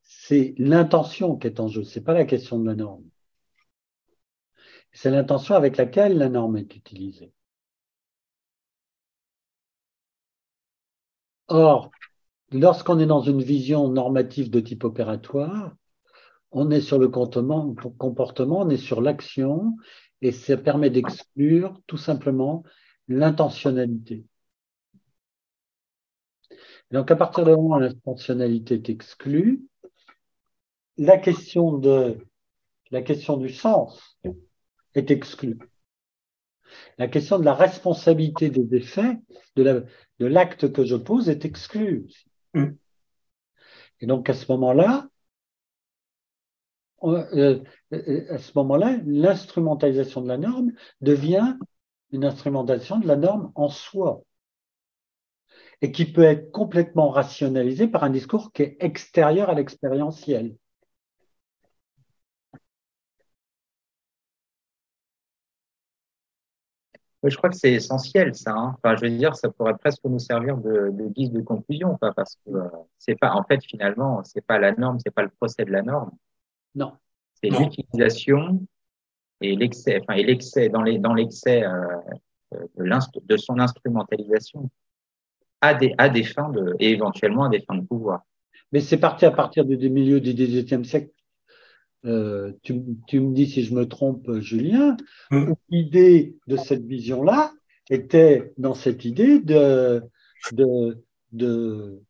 c'est l'intention qui est en jeu, c'est pas la question de la norme. C'est l'intention avec laquelle la norme est utilisée. Or, lorsqu'on est dans une vision normative de type opératoire, on est sur le comportement, on est sur l'action, et ça permet d'exclure tout simplement l'intentionnalité. Donc, à partir du moment où l'intentionnalité est exclue, la question, de, la question du sens est exclue. La question de la responsabilité des effets de l'acte que je pose est exclue. Mm. Et donc, à ce moment-là, euh, euh, à ce moment-là, l'instrumentalisation de la norme devient une instrumentalisation de la norme en soi et qui peut être complètement rationalisée par un discours qui est extérieur à l'expérientiel. Je crois que c'est essentiel, ça. Hein. Enfin, je veux dire, ça pourrait presque nous servir de, guise de conclusion, parce que euh, c'est pas, en fait, finalement, c'est pas la norme, c'est pas le procès de la norme, non. C'est l'utilisation et l'excès, enfin, et l'excès dans les dans l'excès de, de son instrumentalisation à des à des fins de et éventuellement à des fins de pouvoir. Mais c'est parti à partir du milieu du XVIIIe siècle. Euh, tu, tu, me dis si je me trompe, Julien. Mmh. L'idée de cette vision-là était dans cette idée de, de, de,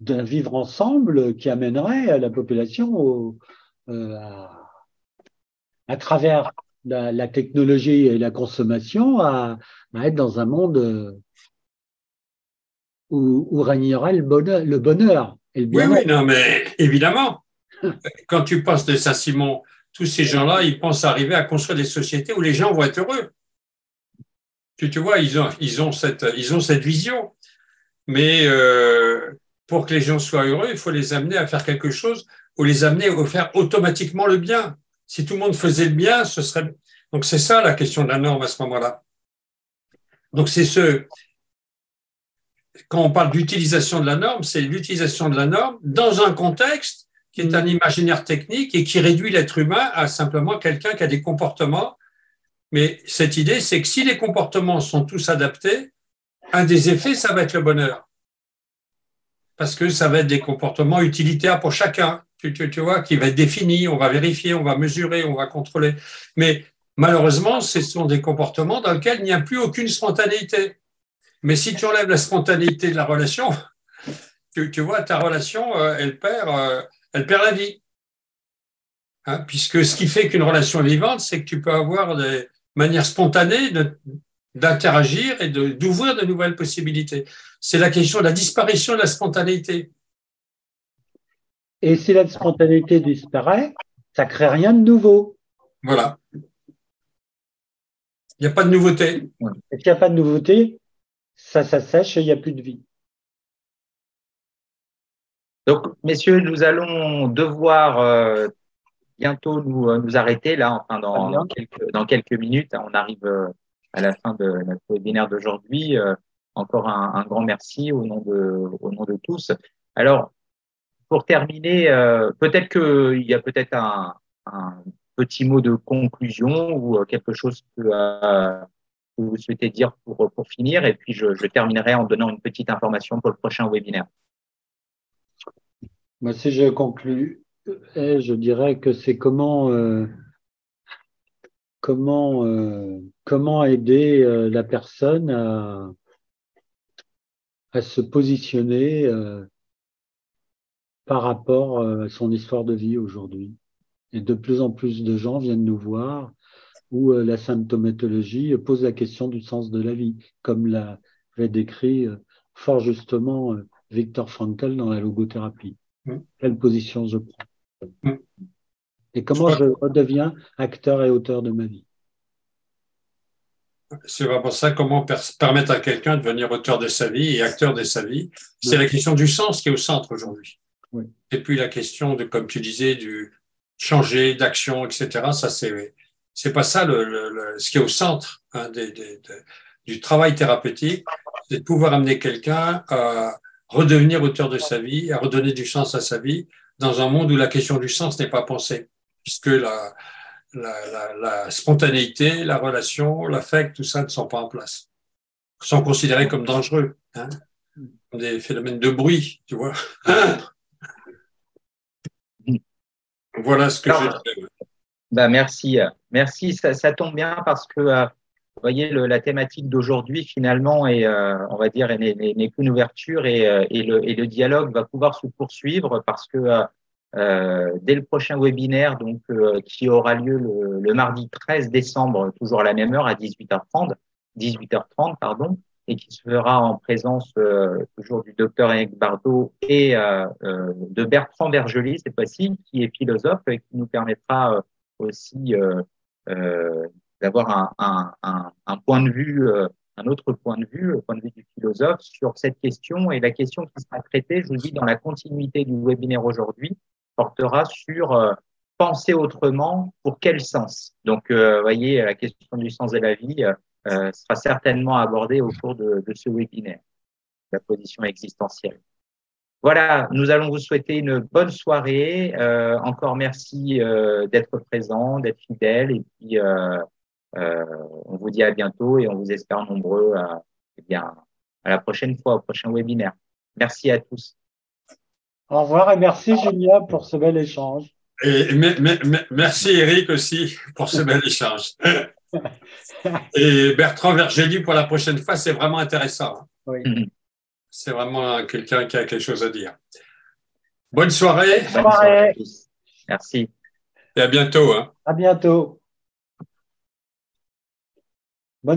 d'un vivre ensemble qui amènerait la population au, euh, à, à, travers la, la, technologie et la consommation à, à, être dans un monde où, où régnerait le bonheur, le bonheur et le bien. Oui, oui, non, mais évidemment. Quand tu penses de Saint-Simon, tous ces gens-là, ils pensent arriver à construire des sociétés où les gens vont être heureux. Tu, tu vois, ils ont, ils, ont cette, ils ont cette vision. Mais euh, pour que les gens soient heureux, il faut les amener à faire quelque chose ou les amener à faire automatiquement le bien. Si tout le monde faisait le bien, ce serait. Donc c'est ça la question de la norme à ce moment-là. Donc c'est ce. Quand on parle d'utilisation de la norme, c'est l'utilisation de la norme dans un contexte qui est un imaginaire technique et qui réduit l'être humain à simplement quelqu'un qui a des comportements. Mais cette idée, c'est que si les comportements sont tous adaptés, un des effets, ça va être le bonheur. Parce que ça va être des comportements utilitaires pour chacun, tu, vois, qui va être défini, on va vérifier, on va mesurer, on va contrôler. Mais malheureusement, ce sont des comportements dans lesquels il n'y a plus aucune spontanéité. Mais si tu enlèves la spontanéité de la relation, tu, vois, ta relation, euh, elle perd, euh, elle perd la vie. Hein, puisque ce qui fait qu'une relation est vivante, c'est que tu peux avoir des manières spontanées d'interagir et d'ouvrir de, nouvelles possibilités. C'est la question de la disparition de la spontanéité. Et si la spontanéité disparaît, ça crée rien de nouveau. Voilà. Il n'y a pas de nouveauté. Et s'il n'y a pas de nouveauté, ça s'assèche et il n'y a plus de vie. Donc, messieurs, nous allons devoir euh, bientôt nous, euh, nous arrêter là, enfin dans, dans, quelques, dans quelques minutes. On arrive euh, à la fin de notre webinaire d'aujourd'hui. encore un, grand merci au nom de, au nom de tous. Alors, pour terminer, peut-être qu'il y a peut-être un, petit mot de conclusion ou quelque chose que, vous souhaitez dire pour, pour finir. Et puis, je, terminerai en donnant une petite information pour le prochain webinaire. Moi, si je conclus, eh, je dirais que c'est comment, euh, comment, euh, comment aider euh, la personne à, à se positionner euh, par rapport à son histoire de vie aujourd'hui. Et de plus en plus de gens viennent nous voir où la symptomatologie pose la question du sens de la vie, comme l'avait décrit fort justement Victor Frankl dans la logothérapie. Mm. Quelle position je prends? Mm. Et comment je redeviens acteur et auteur de ma vie? C'est pour ça comment permettre à quelqu'un de devenir auteur de sa vie et acteur de sa vie. C'est la question du sens qui est au centre aujourd'hui. Oui. Et puis la question de, comme tu disais, du changer d'action, etc. Ça, c'est c'est pas ça le, le, ce qui est au centre hein, des, des, du travail thérapeutique, c'est de pouvoir amener quelqu'un à redevenir auteur de sa vie, à redonner du sens à sa vie dans un monde où la question du sens n'est pas pensée, puisque la, la, la, la spontanéité, la relation, l'affect, tout ça ne sont pas en place, sont considérés comme dangereux, hein, des phénomènes de bruit, tu vois. voilà ce que j'ai. Bah merci, merci. Ça, ça, tombe bien parce que euh, vous voyez, le, la thématique d'aujourd'hui, finalement, est, euh, on va dire, n'est qu'une ouverture et, euh, et, le, et, le, dialogue va pouvoir se poursuivre parce que euh, dès le prochain webinaire, donc, euh, qui aura lieu le, le, mardi 13 décembre, toujours à la même heure, à 18h30, 18h30, pardon, et qui se fera en présence euh, toujours du docteur Eric Bardot et de Bertrand Bergely, cette fois-ci, qui est philosophe et qui nous permettra aussi d'avoir un, un, un, un, point de vue, euh, un autre point de vue, le point de vue du philosophe sur cette question. Et la question qui sera traitée, je vous dis, dans la continuité du webinaire aujourd'hui, portera sur euh, penser autrement pour quel sens? Donc, euh, voyez, la question du sens de la vie euh, sera certainement abordée au cours de, ce webinaire, la position existentielle. voilà, nous allons vous souhaiter une bonne soirée. Encore merci d'être présent, d'être fidèle. Et puis, on vous dit à bientôt et on vous espère nombreux à, eh bien, à la prochaine fois, au prochain webinaire. Merci à tous. Au revoir et merci Julien pour ce bel échange. Et merci Eric aussi pour ce bel échange. et Bertrand Vergely pour la prochaine fois, c'est vraiment intéressant. Oui. Mm-hmm. C'est vraiment quelqu'un qui a quelque chose à dire. Bonne soirée. Bonne soirée. Merci. Et à bientôt. Hein. À bientôt.